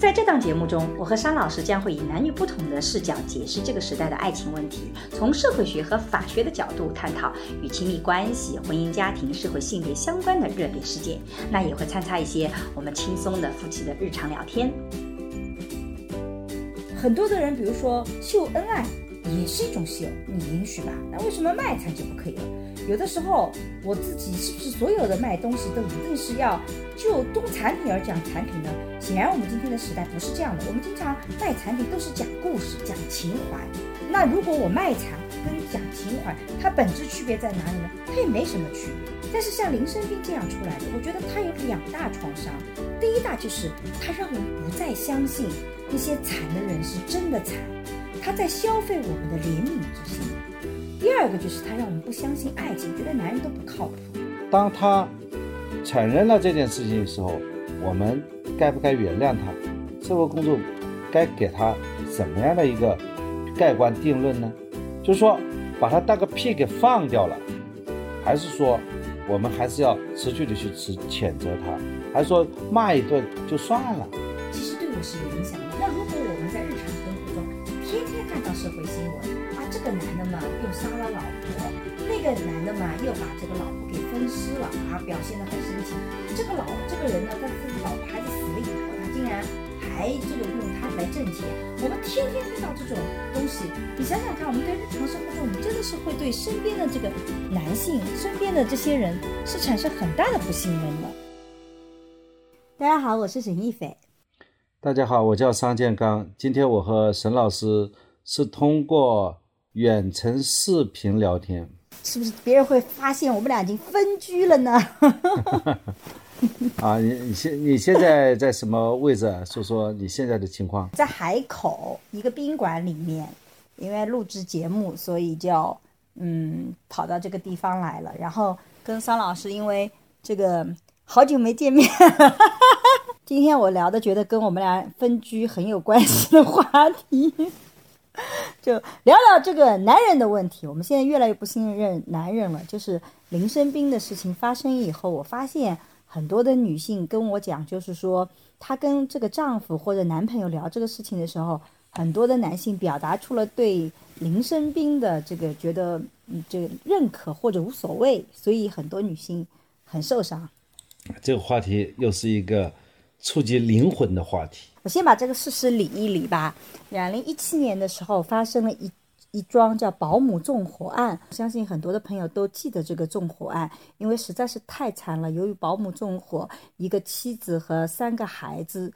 在这档节目中，我和沙老师将会以男女不同的视角解释这个时代的爱情问题，从社会学和法学的角度探讨与亲密关系、婚姻家庭、社会性别相关的热点事件。那也会参差一些我们轻松的夫妻的日常聊天。很多的人，比如说秀恩爱，也是一种秀，你允许吧？那为什么卖惨就不可以了？有的时候，我自己是不是所有的卖东西都一定是要就动产品而讲产品呢？显然，我们今天的时代不是这样的。我们经常卖产品都是讲故事、讲情怀。那如果我卖惨跟讲情怀，它本质区别在哪里呢？它也没什么区别。但是像林生斌这样出来的，我觉得他有两大创伤。第一大就是他让我们不再相信那些惨的人是真的惨，他在消费我们的怜悯之心。第二个就是他让我们不相信爱情，觉得男人都不靠谱。当他承认了这件事情的时候，我们该不该原谅他？社会公众该给他什么样的一个盖棺定论呢？就是说，把他当个屁给放掉了，还是说我们还是要持续的去持谴责他，还是说骂一顿就算了？其实对我是有影响社会新闻啊，这个男的嘛又杀了老婆，那个男的嘛又把这个老婆给分尸了，啊，表现得很深情。这个老这个人呢，在自己老婆孩子死了以后，他竟然还这个用他来挣钱。我们天天听到这种东西，你想想看，我们在日常生活中，我们真的是会对身边的这个男性，身边的这些人是产生很大的不信任的。大家好，我是沈一斐。大家好，我叫商建刚。今天我和沈老师是通过。远程视频聊天，是不是别人会发现我们俩已经分居了呢？啊，你你现你现在在什么位置？说说你现在的情况。在海口一个宾馆里面，因为录制节目，所以就嗯跑到这个地方来了。然后跟桑老师，因为这个好久没见面，今天我聊的觉得跟我们俩分居很有关系的话题。就聊聊这个男人的问题。我们现在越来越不信任男人了。就是林生斌的事情发生以后，我发现很多的女性跟我讲，就是说她跟这个丈夫或者男朋友聊这个事情的时候，很多的男性表达出了对林生斌的这个觉得嗯这个认可或者无所谓，所以很多女性很受伤。这个话题又是一个触及灵魂的话题。我先把这个事实理一理吧。两零一七年的时候，发生了一一桩叫保姆纵火案。相信很多的朋友都记得这个纵火案，因为实在是太惨了。由于保姆纵火，一个妻子和三个孩子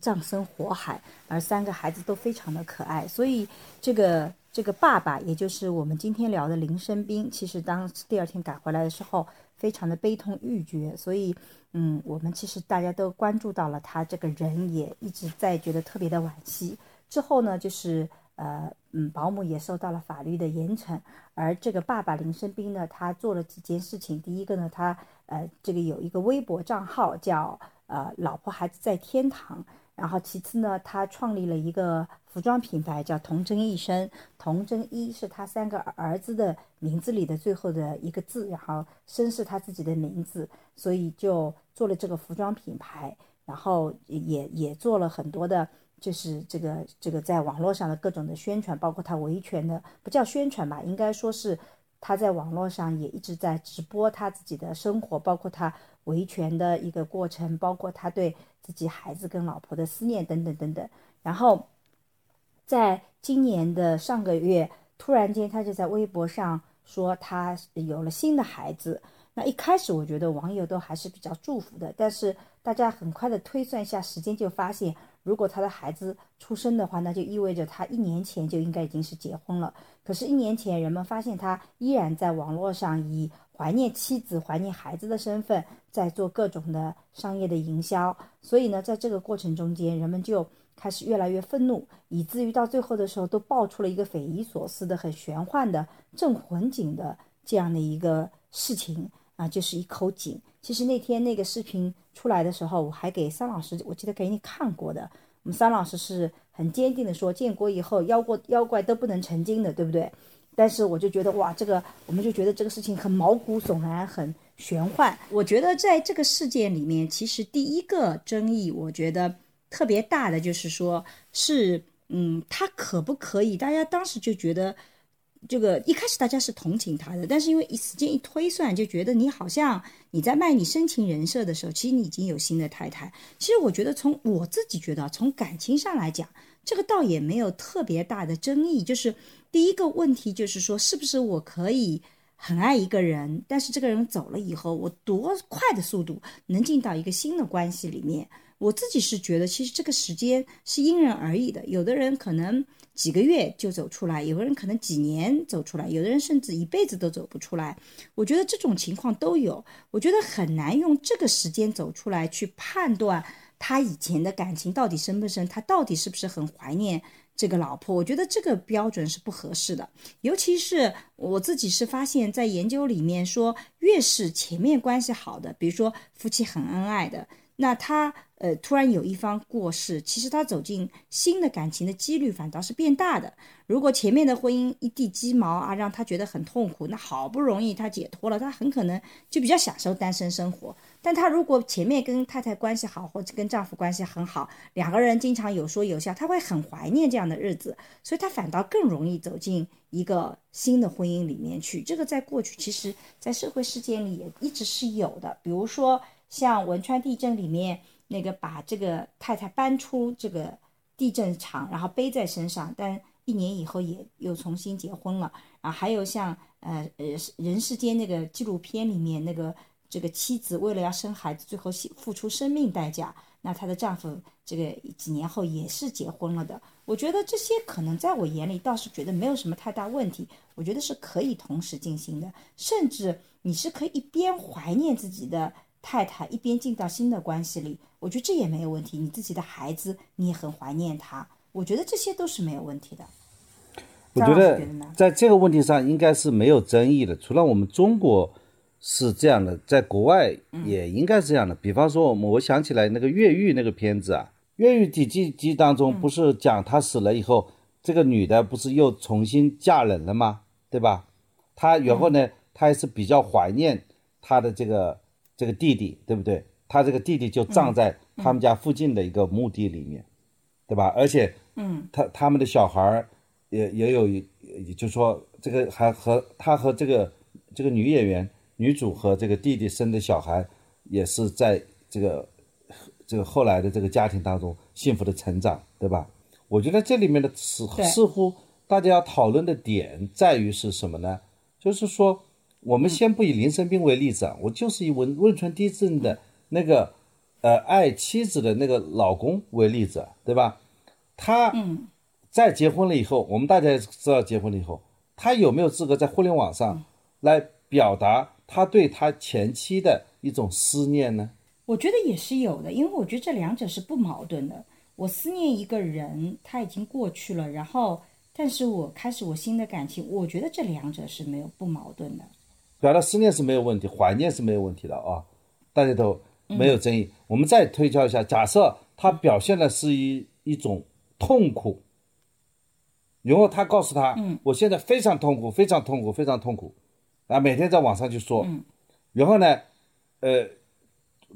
葬身火海，而三个孩子都非常的可爱，所以这个这个爸爸，也就是我们今天聊的林生斌，其实当第二天赶回来的时候，非常的悲痛欲绝，所以。嗯，我们其实大家都关注到了他这个人，也一直在觉得特别的惋惜。之后呢，就是呃，嗯，保姆也受到了法律的严惩，而这个爸爸林生斌呢，他做了几件事情。第一个呢，他呃，这个有一个微博账号叫呃，老婆孩子在天堂。然后其次呢，他创立了一个服装品牌，叫童真一生。童真一是他三个儿子的名字里的最后的一个字，然后生是他自己的名字，所以就做了这个服装品牌。然后也也做了很多的，就是这个这个在网络上的各种的宣传，包括他维权的，不叫宣传吧，应该说是他在网络上也一直在直播他自己的生活，包括他维权的一个过程，包括他对。自己孩子跟老婆的思念等等等等，然后，在今年的上个月，突然间他就在微博上说他有了新的孩子。那一开始我觉得网友都还是比较祝福的，但是大家很快的推算一下时间，就发现如果他的孩子出生的话，那就意味着他一年前就应该已经是结婚了。可是，一年前人们发现他依然在网络上以怀念妻子、怀念孩子的身份，在做各种的商业的营销。所以呢，在这个过程中间，人们就开始越来越愤怒，以至于到最后的时候，都爆出了一个匪夷所思的、很玄幻的镇魂井的这样的一个事情啊，就是一口井。其实那天那个视频出来的时候，我还给桑老师，我记得给你看过的。我们桑老师是很坚定的说，建国以后妖怪妖怪都不能成精的，对不对？但是我就觉得哇，这个我们就觉得这个事情很毛骨悚然，很玄幻。我觉得在这个事件里面，其实第一个争议，我觉得特别大的就是说，是嗯，他可不可以？大家当时就觉得。这个一开始大家是同情他的，但是因为时间一推算，就觉得你好像你在卖你深情人设的时候，其实你已经有新的太太。其实我觉得从我自己觉得，从感情上来讲，这个倒也没有特别大的争议。就是第一个问题就是说，是不是我可以很爱一个人，但是这个人走了以后，我多快的速度能进到一个新的关系里面？我自己是觉得，其实这个时间是因人而异的，有的人可能。几个月就走出来，有的人可能几年走出来，有的人甚至一辈子都走不出来。我觉得这种情况都有，我觉得很难用这个时间走出来去判断他以前的感情到底深不深，他到底是不是很怀念这个老婆。我觉得这个标准是不合适的，尤其是我自己是发现，在研究里面说，越是前面关系好的，比如说夫妻很恩爱的。那他呃突然有一方过世，其实他走进新的感情的几率反倒是变大的。如果前面的婚姻一地鸡毛啊，让他觉得很痛苦，那好不容易他解脱了，他很可能就比较享受单身生活。但他如果前面跟太太关系好，或者跟丈夫关系很好，两个人经常有说有笑，他会很怀念这样的日子，所以他反倒更容易走进一个新的婚姻里面去。这个在过去其实，在社会事件里也一直是有的，比如说。像汶川地震里面那个把这个太太搬出这个地震场，然后背在身上，但一年以后也又重新结婚了。啊，还有像呃呃人世间那个纪录片里面那个这个妻子为了要生孩子，最后付出生命代价，那她的丈夫这个几年后也是结婚了的。我觉得这些可能在我眼里倒是觉得没有什么太大问题，我觉得是可以同时进行的，甚至你是可以一边怀念自己的。太太一边进到新的关系里，我觉得这也没有问题。你自己的孩子，你也很怀念他，我觉得这些都是没有问题的。我觉得在这个问题上应该是没有争议的，除了我们中国是这样的，在国外也应该是这样的。比方说，我们我想起来那个越狱那个片子啊，《越狱》第几集当中不是讲他死了以后，这个女的不是又重新嫁人了吗？对吧？她然后呢，她还是比较怀念她的这个。这个弟弟对不对？他这个弟弟就葬在他们家附近的一个墓地里面，对吧？而且，嗯，他他们的小孩儿也也有，也就是说，这个还和他和这个这个女演员女主和这个弟弟生的小孩，也是在这个这个后来的这个家庭当中幸福的成长，对吧？我觉得这里面的似似乎大家要讨论的点在于是什么呢？就是说。我们先不以林生斌为例子啊，我就是以汶汶川地震的那个，呃，爱妻子的那个老公为例子，对吧？他在结婚了以后，我们大家也知道，结婚了以后，他有没有资格在互联网上来表达他对他前妻的一种思念呢？我觉得也是有的，因为我觉得这两者是不矛盾的。我思念一个人，他已经过去了，然后，但是我开始我新的感情，我觉得这两者是没有不矛盾的。表达思念是没有问题，怀念是没有问题的啊，大家都没有争议。我们再推敲一下，假设他表现的是一一种痛苦，然后他告诉他，嗯，我现在非常痛苦，非常痛苦，非常痛苦，啊，每天在网上去说，然后呢，呃，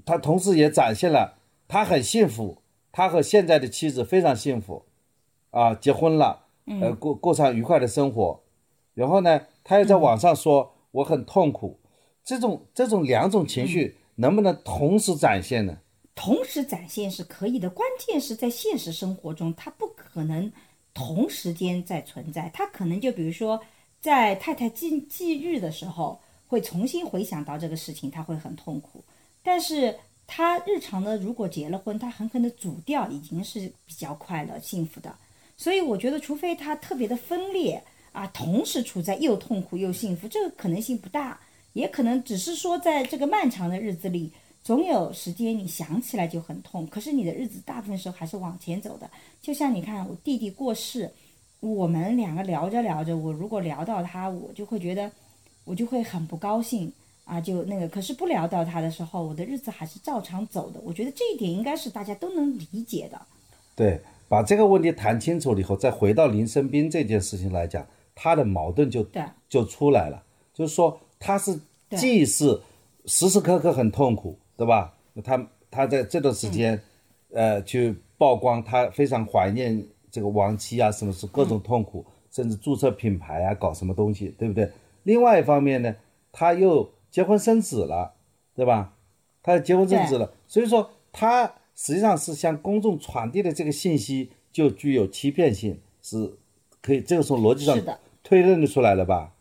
他同时也展现了他很幸福，他和现在的妻子非常幸福，啊，结婚了，呃，过过上愉快的生活，然后呢，他又在网上说。我很痛苦，这种这种两种情绪能不能同时展现呢？同时展现是可以的，关键是在现实生活中，它不可能同时间在存在。他可能就比如说，在太太忌忌日的时候，会重新回想到这个事情，他会很痛苦。但是他日常的如果结了婚，他很可能主调已经是比较快乐、幸福的。所以我觉得，除非他特别的分裂。啊，同时处在又痛苦又幸福，这个可能性不大。也可能只是说在这个漫长的日子里，总有时间你想起来就很痛，可是你的日子大部分时候还是往前走的。就像你看，我弟弟过世，我们两个聊着聊着，我如果聊到他，我就会觉得，我就会很不高兴啊，就那个。可是不聊到他的时候，我的日子还是照常走的。我觉得这一点应该是大家都能理解的。对，把这个问题谈清楚了以后，再回到林生斌这件事情来讲，他的矛盾就对。就出来了，就是说他是既是时时刻刻很痛苦，对吧？他他在这段时间，呃，去曝光他非常怀念这个亡妻啊，什么是各种痛苦，甚至注册品牌啊，搞什么东西，对不对？另外一方面呢，他又结婚生子了，对吧？他结婚生子了，所以说他实际上是向公众传递的这个信息就具有欺骗性，是可以这个从逻辑上是的推论的出来了吧？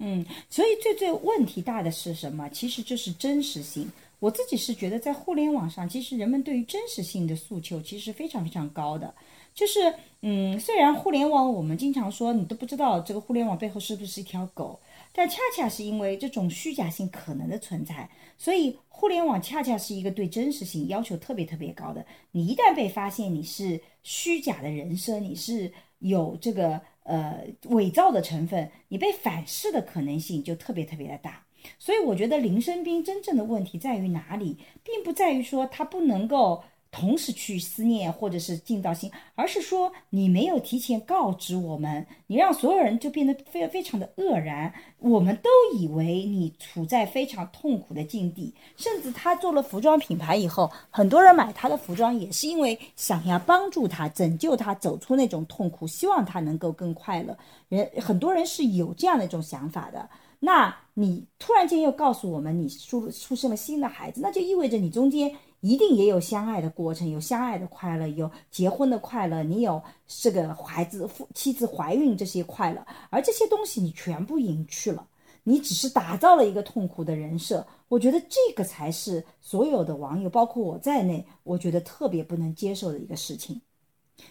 嗯，所以最最问题大的是什么？其实就是真实性。我自己是觉得，在互联网上，其实人们对于真实性的诉求其实非常非常高的。就是，嗯，虽然互联网我们经常说你都不知道这个互联网背后是不是一条狗，但恰恰是因为这种虚假性可能的存在，所以互联网恰恰是一个对真实性要求特别特别高的。你一旦被发现你是虚假的人设，你是有这个呃伪造的成分，你被反噬的可能性就特别特别的大。所以我觉得林生斌真正的问题在于哪里，并不在于说他不能够同时去思念或者是尽到心，而是说你没有提前告知我们，你让所有人就变得非非常的愕然，我们都以为你处在非常痛苦的境地，甚至他做了服装品牌以后，很多人买他的服装也是因为想要帮助他、拯救他走出那种痛苦，希望他能够更快乐。人很多人是有这样的一种想法的。那你突然间又告诉我们你出出生了新的孩子，那就意味着你中间一定也有相爱的过程，有相爱的快乐，有结婚的快乐，你有这个孩子夫妻子怀孕这些快乐，而这些东西你全部隐去了，你只是打造了一个痛苦的人设。我觉得这个才是所有的网友，包括我在内，我觉得特别不能接受的一个事情，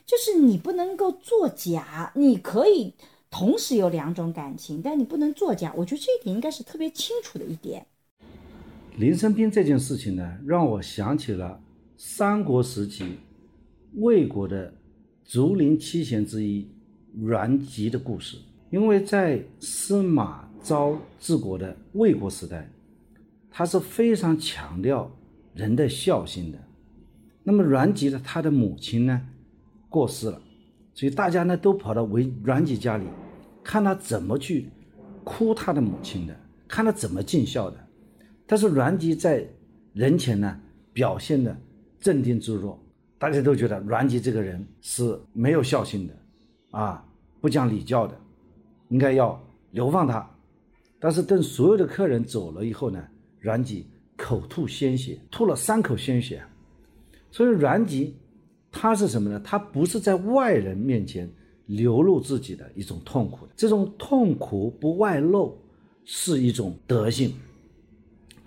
就是你不能够作假，你可以。同时有两种感情，但你不能作假。我觉得这一点应该是特别清楚的一点。林生斌这件事情呢，让我想起了三国时期魏国的竹林七贤之一阮籍的故事。因为在司马昭治国的魏国时代，他是非常强调人的孝心的。那么阮籍的他的母亲呢，过世了，所以大家呢都跑到为阮籍家里，看他怎么去哭他的母亲的，看他怎么尽孝的。但是阮籍在人前呢表现的镇定自若，大家都觉得阮籍这个人是没有孝心的，啊，不讲礼教的，应该要流放他。但是等所有的客人走了以后呢，阮籍口吐鲜血，吐了三口鲜血。所以阮籍他是什么呢？他不是在外人面前流露自己的一种痛苦，这种痛苦不外露是一种德性。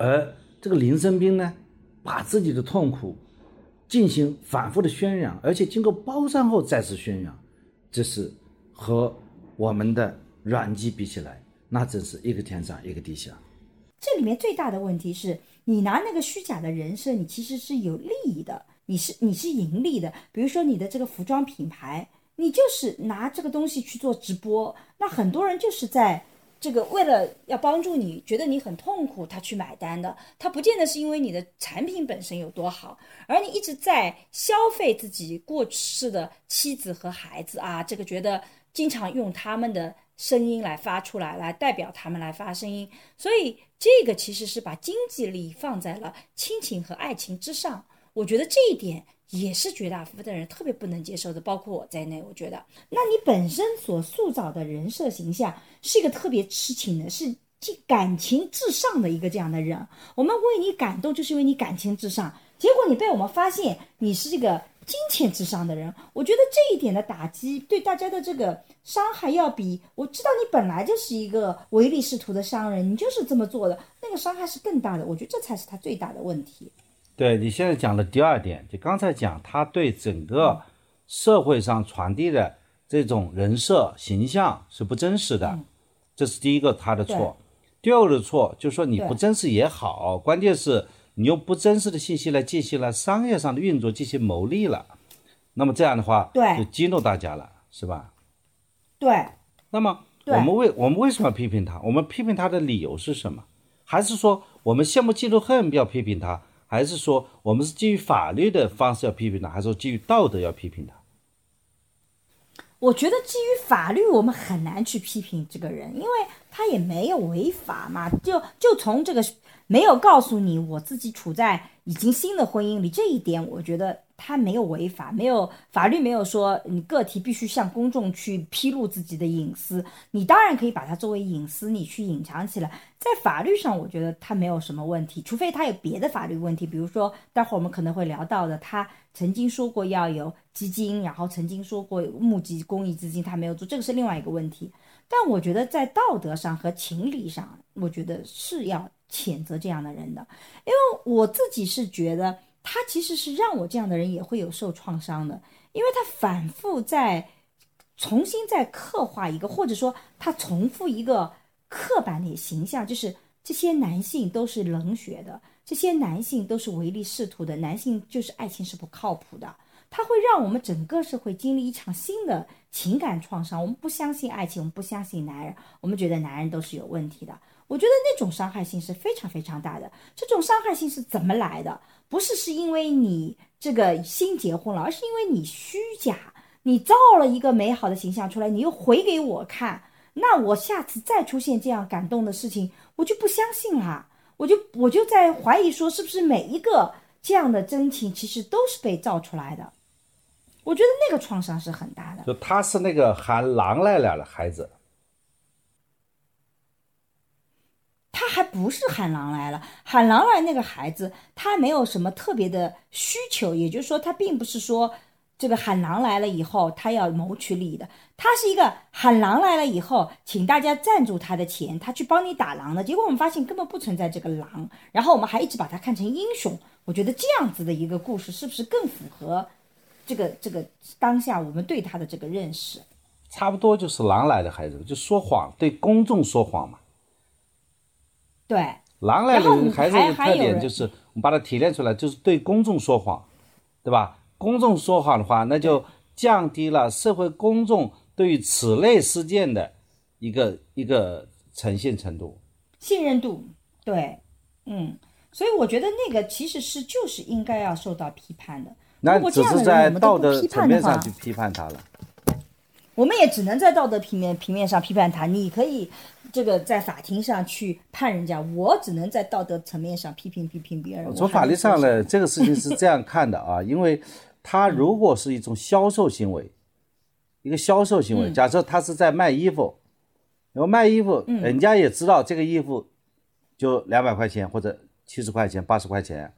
而这个林生斌呢，把自己的痛苦进行反复的宣扬，而且经过包装后再次宣扬，这是和我们的阮籍比起来，那真是一个天上一个地下。这里面最大的问题是你拿那个虚假的人设，你其实是有利益的，你是你是盈利的。比如说你的这个服装品牌，你就是拿这个东西去做直播，那很多人就是在。这个为了要帮助你，觉得你很痛苦，他去买单的，他不见得是因为你的产品本身有多好，而你一直在消费自己过世的妻子和孩子啊，这个觉得经常用他们的声音来发出来，来代表他们来发声音，所以这个其实是把经济利益放在了亲情和爱情之上，我觉得这一点。也是绝大部分的人特别不能接受的，包括我在内。我觉得，那你本身所塑造的人设形象是一个特别痴情的，是感情至上的一个这样的人。我们为你感动，就是因为你感情至上。结果你被我们发现你是这个金钱至上的人，我觉得这一点的打击对大家的这个伤害，要比我知道你本来就是一个唯利是图的商人，你就是这么做的，那个伤害是更大的。我觉得这才是他最大的问题。对你现在讲的第二点，就刚才讲，他对整个社会上传递的这种人设形象是不真实的，这是第一个他的错。第二个错就是说你不真实也好，关键是你用不真实的信息来进行了商业上的运作，进行牟利了。那么这样的话，对就激怒大家了，是吧？对，那么我们为我们为什么要批评他？我们批评他的理由是什么？还是说我们羡慕嫉妒恨要批评他？还是说我们是基于法律的方式要批评他？还是说基于道德要批评他？我觉得基于法律，我们很难去批评这个人，因为他也没有违法嘛。就就从这个没有告诉你我自己处在已经新的婚姻里这一点，我觉得他没有违法，没有法律没有说你个体必须向公众去披露自己的隐私，你当然可以把它作为隐私，你去隐藏起来。在法律上，我觉得他没有什么问题，除非他有别的法律问题，比如说待会儿我们可能会聊到的，他曾经说过要有基金，然后曾经说过募集公益资金，他没有做，这个是另外一个问题。但我觉得在道德上和情理上，我觉得是要谴责这样的人的，因为我自己是觉得他其实是让我这样的人也会有受创伤的，因为他反复在重新再刻画一个，或者说他重复一个刻板的形象，就是这些男性都是冷血的，这些男性都是唯利是图的，男性就是爱情是不靠谱的。它会让我们整个社会经历一场新的情感创伤。我们不相信爱情，我们不相信男人，我们觉得男人都是有问题的。我觉得那种伤害性是非常非常大的。这种伤害性是怎么来的？不是是因为你这个新结婚了，而是因为你虚假，你造了一个美好的形象出来，你又回给我看。那我下次再出现这样感动的事情，我就不相信了，我就我就在怀疑说，是不是每一个这样的真情其实都是被造出来的？我觉得那个创伤是很大的。就他是那个喊狼来了的孩子，他还不是喊狼来了，喊狼来那个孩子，他没有什么特别的需求，也就是说，他并不是说这个喊狼来了以后他要谋取利益的，他是一个喊狼来了以后，请大家赞助他的钱，他去帮你打狼的。结果我们发现根本不存在这个狼，然后我们还一直把他看成英雄。我觉得这样子的一个故事，是不是更符合这个这个当下我们对他的这个认识？差不多就是狼来的孩子，就说谎，对公众说谎嘛。对，狼来然后你的孩子的特点就是，我们把它提炼出来，就是对公众说谎，对吧？公众说谎的话，那就降低了社会公众对于此类事件的一个一个呈现程度。信任度，对，嗯，所以我觉得那个其实是就是应该要受到批判的。那只是在道德层面上，去批判他了。我们也只能在道德平面平面上批判他。你可以这个在法庭上去判人家，我只能在道德层面上批评批评别人。从法律上呢，这个事情是这样看的啊，因为他如果是一种销售行为，一个销售行嗯为，假设他是在卖衣服，然后卖衣服，嗯人家也知道这个衣服就两百块钱或者七十块钱、八十块钱，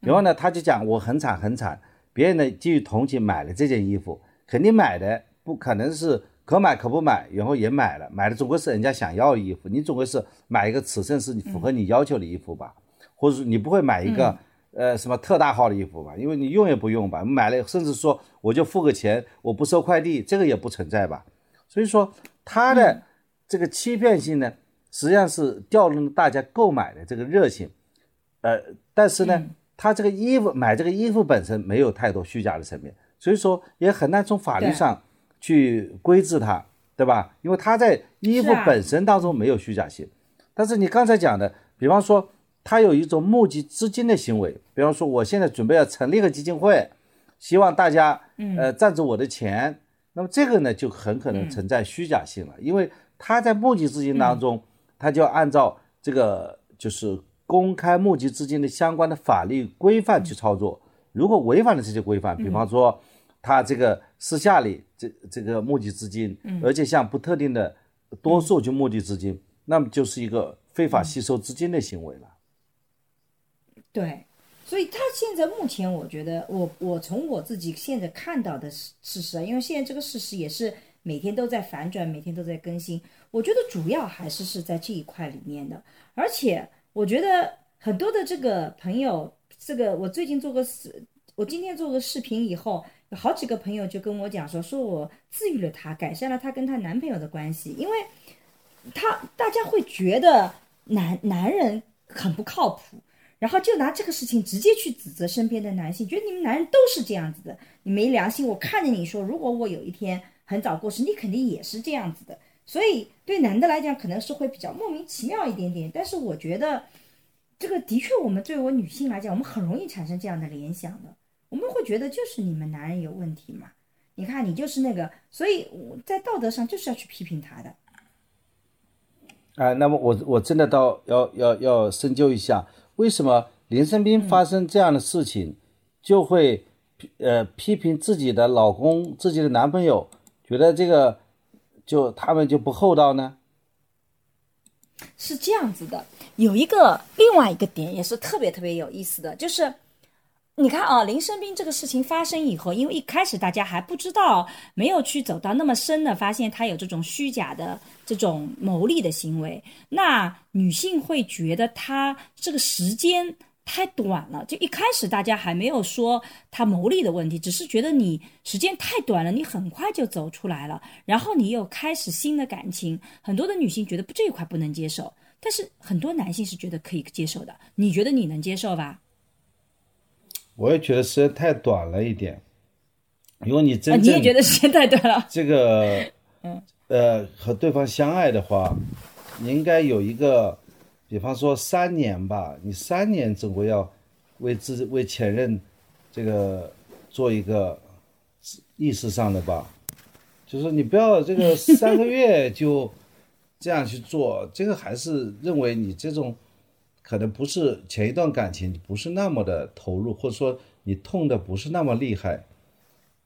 然后呢，他就讲我很惨很惨，别人呢基于同情买了这件衣服，肯定买的不可能是可买可不买，然后也买了，买的总归是人家想要的衣服，你总归是买一个尺寸是你符合你要求的衣服吧，或者说你不会买一个、呃什么特大号的衣服吧，因为你用也不用吧，买了甚至说我就付个钱，我不收快递，这个也不存在吧，所以说它的这个欺骗性呢，实际上是调动大家购买的这个热情，呃，但是呢，它这个衣服买这个衣服本身没有太多虚假的层面，所以说也很难从法律上去规制它，对吧？因为它在衣服本身当中没有虚假性，但是你刚才讲的，比方说他有一种募集资金的行为，比方说我现在准备要成立一个基金会，希望大家呃赞助我的钱，那么这个呢就很可能存在虚假性了，因为他在募集资金当中，他就要按照这个就是公开募集资金的相关的法律规范去操作。如果违反了这些规范，比方说他这个私下里这这个募集资金，而且向不特定的多数去募集资金，那么就是一个非法吸收资金的行为了。对，所以他现在目前，我觉得我我从我自己现在看到的事事实啊，因为现在这个事实也是每天都在反转，每天都在更新。我觉得主要还是是在这一块里面的，而且我觉得很多的这个朋友，这个我最近做个视，我今天做个视频以后，有好几个朋友就跟我讲说，说我治愈了她，改善了她跟她男朋友的关系，因为她大家会觉得男男人很不靠谱，然后就拿这个事情直接去指责身边的男性，觉得你们男人都是这样子的，你没良心。我看着你说，如果我有一天很早过世，你肯定也是这样子的。所以对男的来讲，可能是会比较莫名其妙一点点。但是我觉得，这个的确，我们作为女性来讲，我们很容易产生这样的联想的。我们会觉得就是你们男人有问题嘛？你看你就是那个，所以我在道德上就是要去批评他的。啊，那么我我真的到要要要深究一下，为什么林生斌发生这样的事情，就会呃批评自己的老公、自己的男朋友，觉得这个就他们就不厚道呢？是这样子的，有一个另外一个点也是特别特别有意思的，就是你看啊，林生斌这个事情发生以后，因为一开始大家还不知道，没有去走到那么深的，发现他有这种虚假的这种牟利的行为，那女性会觉得他这个时间太短了。就一开始大家还没有说他牟利的问题，只是觉得你时间太短了，你很快就走出来了，然后你又开始新的感情，很多的女性觉得不这一块不能接受。但是很多男性是觉得可以接受的，你觉得你能接受吧？我也觉得时间太短了一点，如果你啊，真正你也觉得时间太短了？这个，嗯，呃，和对方相爱的话，你应该有一个，比方说三年吧，你三年总归要为自为前任这个做一个意识上的吧，就是你不要这个三个月就这样去做，这个还是认为你这种可能不是前一段感情不是那么的投入，或者说你痛的不是那么厉害，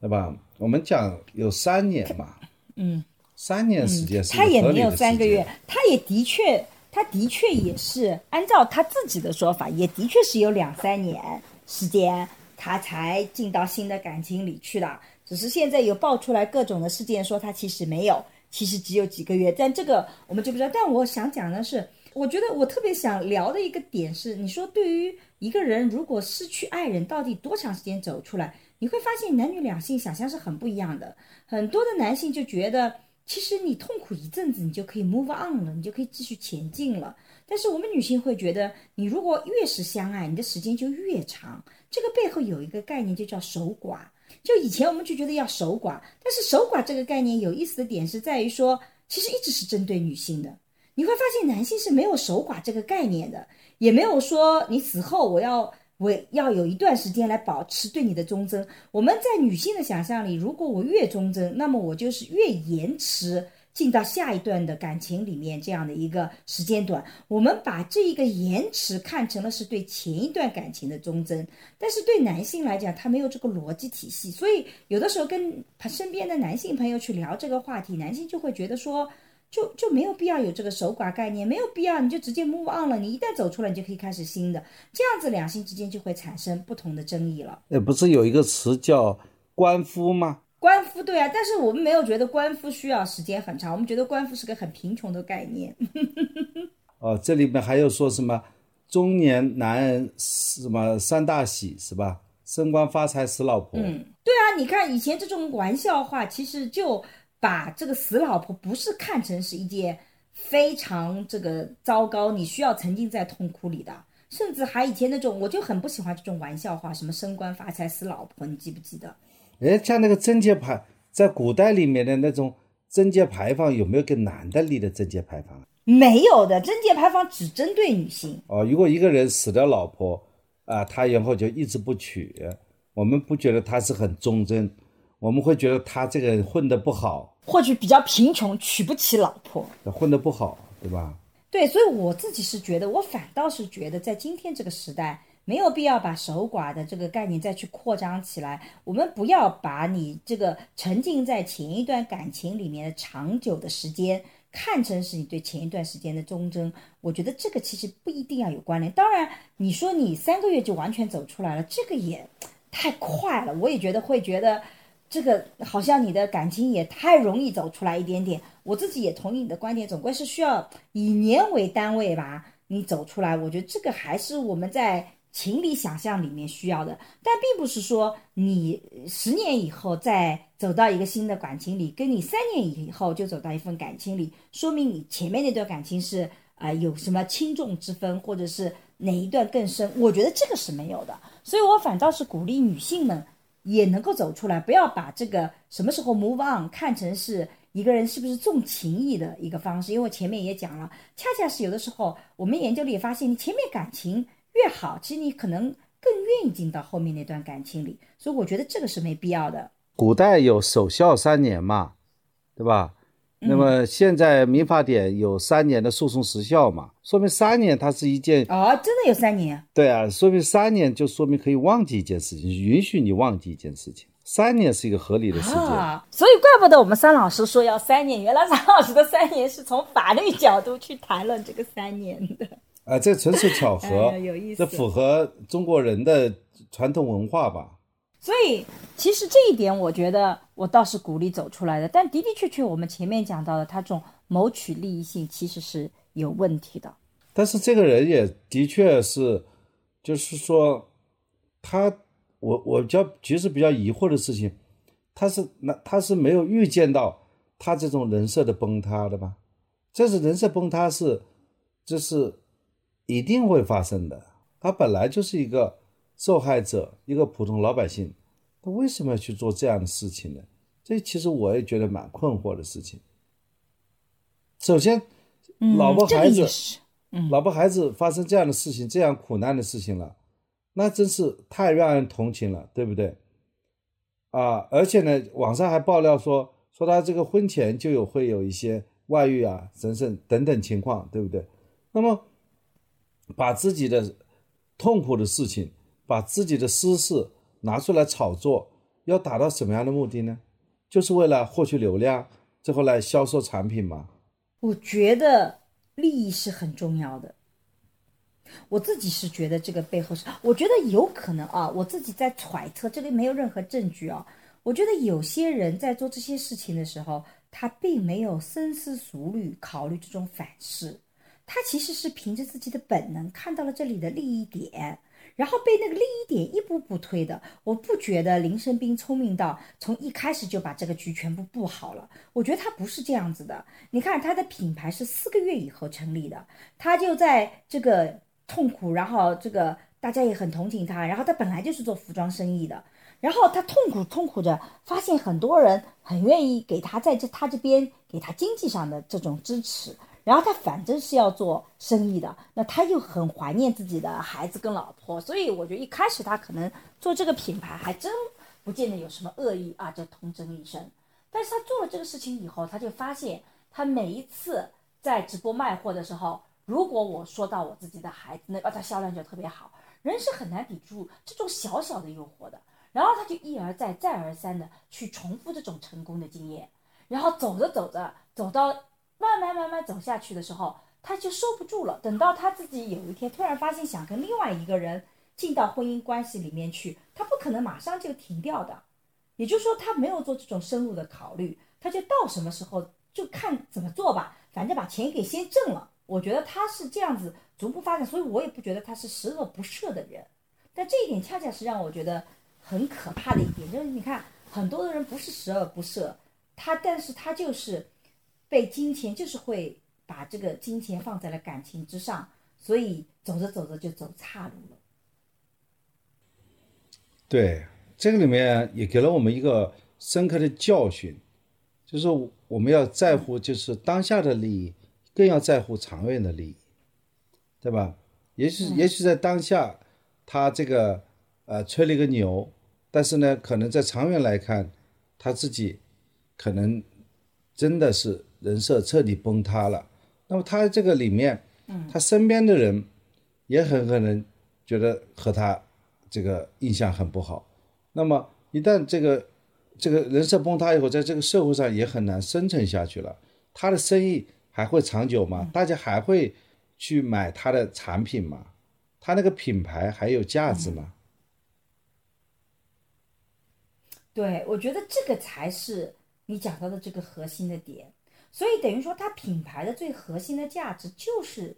对吧？我们讲有三年嘛，嗯，三年时间他也没有三个月，他也的确，他的确也是按照他自己的说法，也的确是有两三年时间，他才进到新的感情里去的。只是现在有爆出来各种的事件，说他其实没有，其实只有几个月。但这个我们就不知道。但我想讲的是，我觉得我特别想聊的一个点是，你说对于一个人如果失去爱人，到底多长时间走出来？你会发现男女两性想象是很不一样的。很多的男性就觉得，其实你痛苦一阵子，你就可以 move on 了，你就可以继续前进了。但是我们女性会觉得，你如果越是相爱，你的时间就越长。这个背后有一个概念，就叫守寡。就以前我们就觉得要守寡，但是守寡这个概念有意思的点是在于说，其实一直是针对女性的。你会发现男性是没有守寡这个概念的，也没有说你死后我要我要有一段时间来保持对你的忠贞。我们在女性的想象里，如果我越忠贞，那么我就是越延迟进到下一段的感情里面这样的一个时间段。我们把这一个延迟看成了是对前一段感情的忠贞，但是对男性来讲，他没有这个逻辑体系，所以有的时候跟身边的男性朋友去聊这个话题，男性就会觉得说。就就没有必要有这个守寡概念，没有必要你就直接 move on 了。你一旦走出来，你就可以开始新的，这样子两性之间就会产生不同的争议了。呃，不是有一个词叫官夫吗？官夫对啊，但是我们没有觉得官夫需要时间很长，我们觉得官夫是个很贫穷的概念。哦，这里面还有说什么中年男人什么三大喜是吧？升官发财死老婆。嗯，对啊，你看以前这种玩笑话，其实就把这个死老婆不是看成是一件非常这个糟糕，你需要沉浸在痛苦里的，甚至还以前那种，我就很不喜欢这种玩笑话，什么升官发财死老婆，你记不记得？哎，像那个贞节牌，在古代里面的那种贞节牌坊，有没有给男的立的贞节牌坊？没有的，贞节牌坊只针对女性。哦，如果一个人死了老婆啊，他然后就一直不娶，我们不觉得他是很忠贞，我们会觉得他这个人混得不好，或许比较贫穷，娶不起老婆。混得不好，对吧？对，所以我自己是觉得，我反倒是觉得，在今天这个时代，没有必要把守寡的这个概念再去扩张起来。我们不要把你这个沉浸在前一段感情里面的长久的时间，看成是你对前一段时间的忠贞。我觉得这个其实不一定要有关联。当然，你说你三个月就完全走出来了，这个也太快了。我也觉得会觉得。这个好像你的感情也太容易走出来一点点，我自己也同意你的观点，总归是需要以年为单位吧。你走出来，我觉得这个还是我们在情理想象里面需要的，但并不是说你十年以后再走到一个新的感情里，跟你三年以后就走到一份感情里，说明你前面那段感情是啊、有什么轻重之分，或者是哪一段更深，我觉得这个是没有的。所以我反倒是鼓励女性们也能够走出来，不要把这个什么时候 move on 看成是一个人是不是重情义的一个方式。因为我前面也讲了，恰恰是有的时候我们研究里也发现，你前面感情越好，其实你可能更愿意进到后面那段感情里。所以我觉得这个是没必要的。古代有守孝三年嘛，对吧？那么现在民法典有三年的诉讼时效嘛，说明三年它是一件哦，真的有三年，对啊，说明三年就说明可以忘记一件事情，允许你忘记一件事情，三年是一个合理的时间。啊，所以怪不得我们三老师说要三年，原来三老师的三年是从法律角度去谈论这个三年的。啊，这纯属巧合，哎有意思这符合中国人的传统文化吧？所以其实这一点，我觉得我倒是鼓励走出来的。但的的确确，我们前面讲到的，他这种谋取利益性其实是有问题的。但是这个人也的确是，就是说，他我我比较其实比较疑惑的事情，他是那他是没有预见到他这种人设的崩塌的吧？这是人设崩塌是，这是一定会发生的。他本来就是一个受害者，一个普通老百姓，他为什么要去做这样的事情呢？这其实我也觉得蛮困惑的事情。首先，老婆孩子嗯老婆孩子发生这样的事情，这样苦难的事情了，那真是太让人同情了，对不对？啊，而且呢，网上还爆料说，说他这个婚前就有会有一些外遇啊、等等等等情况，对不对？那么，把自己的痛苦的事情，把自己的私事拿出来炒作，要达到什么样的目的呢？就是为了获取流量，最后来销售产品吗？我觉得利益是很重要的。我自己是觉得这个背后是，我觉得有可能啊，我自己在揣测，这里没有任何证据啊。我觉得有些人在做这些事情的时候，他并没有深思熟虑考虑这种反噬，他其实是凭着自己的本能看到了这里的利益点，然后被那个利益点一步步推的。我不觉得林生斌聪明到从一开始就把这个局全部布好了，我觉得他不是这样子的。你看他的品牌是四个月以后成立的，他就在这个痛苦，然后这个大家也很同情他，然后他本来就是做服装生意的，然后他痛苦痛苦着，发现很多人很愿意给他在这他这边给他经济上的这种支持，然后他反正是要做生意的，那他又很怀念自己的孩子跟老婆，所以我觉得一开始他可能做这个品牌还真不见得有什么恶意啊，就童真一生。但是他做了这个事情以后，他就发现他每一次在直播卖货的时候，如果我说到我自己的孩子，那，他销量就特别好，人是很难抵住这种小小的诱惑的。然后他就一而再、再而三的去重复这种成功的经验，然后走着走着，走到慢慢慢慢走下去的时候，他就收不住了。等到他自己有一天突然发现想跟另外一个人进到婚姻关系里面去，他不可能马上就停掉的。也就是说，他没有做这种深入的考虑，他就到什么时候就看怎么做吧，反正把钱给先挣了。我觉得他是这样子逐步发展，所以我也不觉得他是十恶不赦的人。但这一点恰恰是让我觉得很可怕的一点，就是你看很多的人不是十恶不赦，他但是他就是被金钱，就是会把这个金钱放在了感情之上，所以走着走着就走岔路了。对，这个里面也给了我们一个深刻的教训，就是我们要在乎就是当下的利益，更要在乎长远的利益，对吧？也许也许在当下，他这个呃吹了一个牛，但是呢，可能在长远来看，他自己可能真的是人设彻底崩塌了。那么他这个里面，他身边的人也很可能觉得和他这个印象很不好。那么一旦这个这个人设崩塌以后，在这个社会上也很难生存下去了。他的生意还会长久吗？大家还会去买他的产品吗？他那个品牌还有价值吗？对，我觉得这个才是你讲到的这个核心的点。所以等于说，它品牌的最核心的价值就是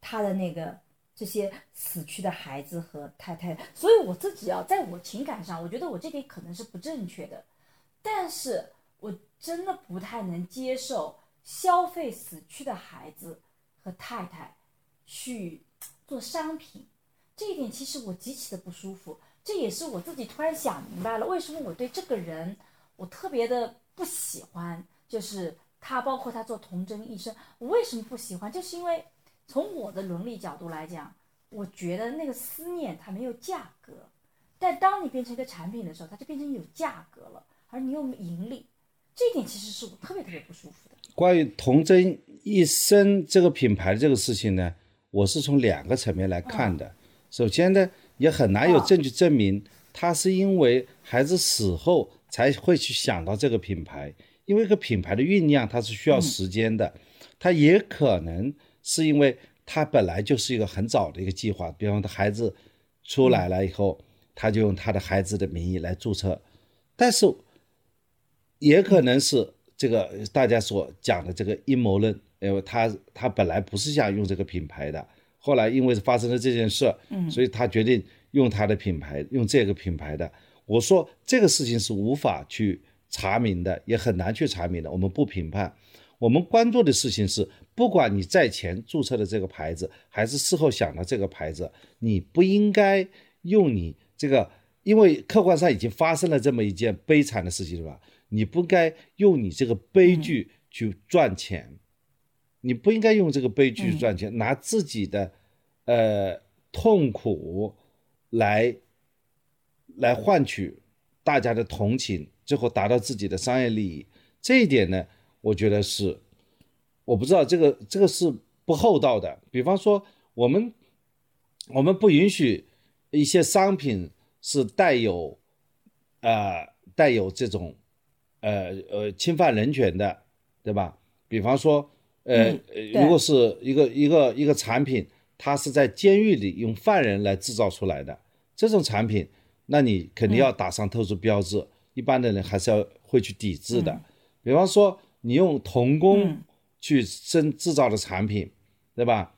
它的那个这些死去的孩子和太太。所以我自己啊，在我情感上，我觉得我这点可能是不正确的，但是我真的不太能接受消费死去的孩子和太太去做商品，这一点其实我极其的不舒服。这也是我自己突然想明白了，为什么我对这个人我特别的不喜欢，就是他，包括他做童真一生，我为什么不喜欢？就是因为从我的伦理角度来讲，我觉得那个思念它没有价格，但当你变成一个产品的时候，它就变成有价格了，而你又盈利，这一点其实是我特别特别不舒服的。关于童真一生这个品牌这个事情呢，我是从两个层面来看的。首先呢。也很难有证据证明他是因为孩子死后才会去想到这个品牌，因为一个品牌的酝酿它是需要时间的，它也可能是因为它本来就是一个很早的一个计划，比方他孩子出来了以后，他就用他的孩子的名义来注册，但是也可能是这个大家所讲的这个阴谋论，因为他他本来不是想用这个品牌的。后来因为发生了这件事，嗯，所以他决定用他的品牌，用这个品牌的。我说这个事情是无法去查明的，也很难去查明的。我们不评判，我们关注的事情是，不管你在前注册的这个牌子，还是事后想的这个牌子，你不应该用你这个，因为客观上已经发生了这么一件悲惨的事情，是吧？你不该用你这个悲剧去赚钱。你不应该用这个悲剧赚钱，拿自己的，呃痛苦来来换取大家的同情，最后达到自己的商业利益。这一点呢，我觉得是，我不知道这个这个是不厚道的。比方说，我们我们不允许一些商品是带有，呃带有这种，呃呃侵犯人权的，对吧？比方说。呃，如果是一个一个一个产品，它是在监狱里用犯人来制造出来的这种产品，那你肯定要打上特殊标志，一般的人还是要会去抵制的。比方说，你用童工去生制造的产品，对吧？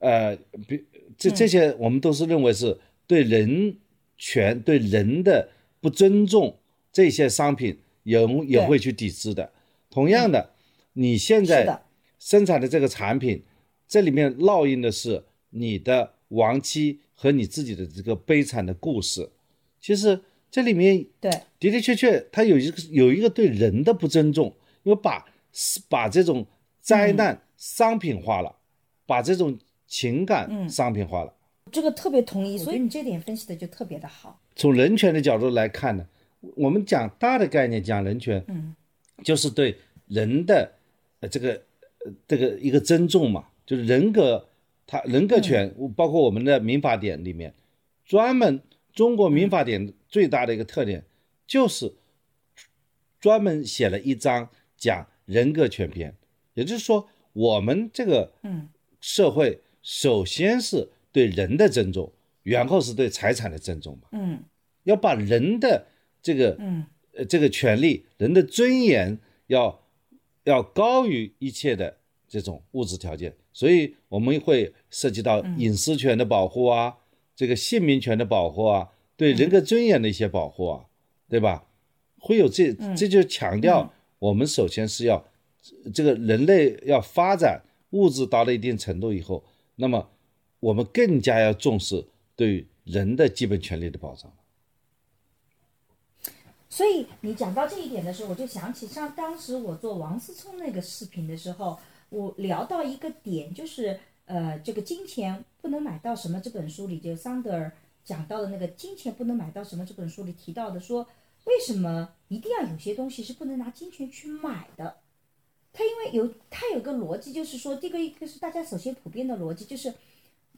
呃，比这这些我们都是认为是对人权、对人的不尊重，这些商品也也会去抵制的。同样的，你现在。生产的这个产品，这里面烙印的是你的亡妻和你自己的这个悲惨的故事。其实这里面对的的确确，他有一个有一个对人的不尊重，因为把把这种灾难商品化了，把这种情感商品化了。这个特别同意，所以你这点分析的就特别的好。从人权的角度来看呢，我们讲大的概念，讲人权，嗯，就是对人的呃这个。这个一个尊重嘛，就是人格，他人格权，包括我们的民法典里面，专门中国民法典最大的一个特点，就是专门写了一章讲人格权篇。也就是说，我们这个嗯社会首先是对人的尊重，然后是对财产的尊重嘛。嗯，要把人的这个嗯呃这个权利，人的尊严要。要高于一切的这种物质条件，所以我们会涉及到隐私权的保护啊，这个姓名权的保护啊，对人格尊严的一些保护啊，对吧？会有这，这就强调我们首先是要这个人类要发展物质到了一定程度以后，那么我们更加要重视对人的基本权利的保障。所以你讲到这一点的时候，我就想起像当时我做王思聪那个视频的时候，我聊到一个点，就是呃，这个金钱不能买到什么这本书里就桑德尔讲到的那个金钱不能买到什么这本书里提到的，说为什么一定要有些东西是不能拿金钱去买的？他因为有他有个逻辑，就是说这个一个是大家首先普遍的逻辑，就是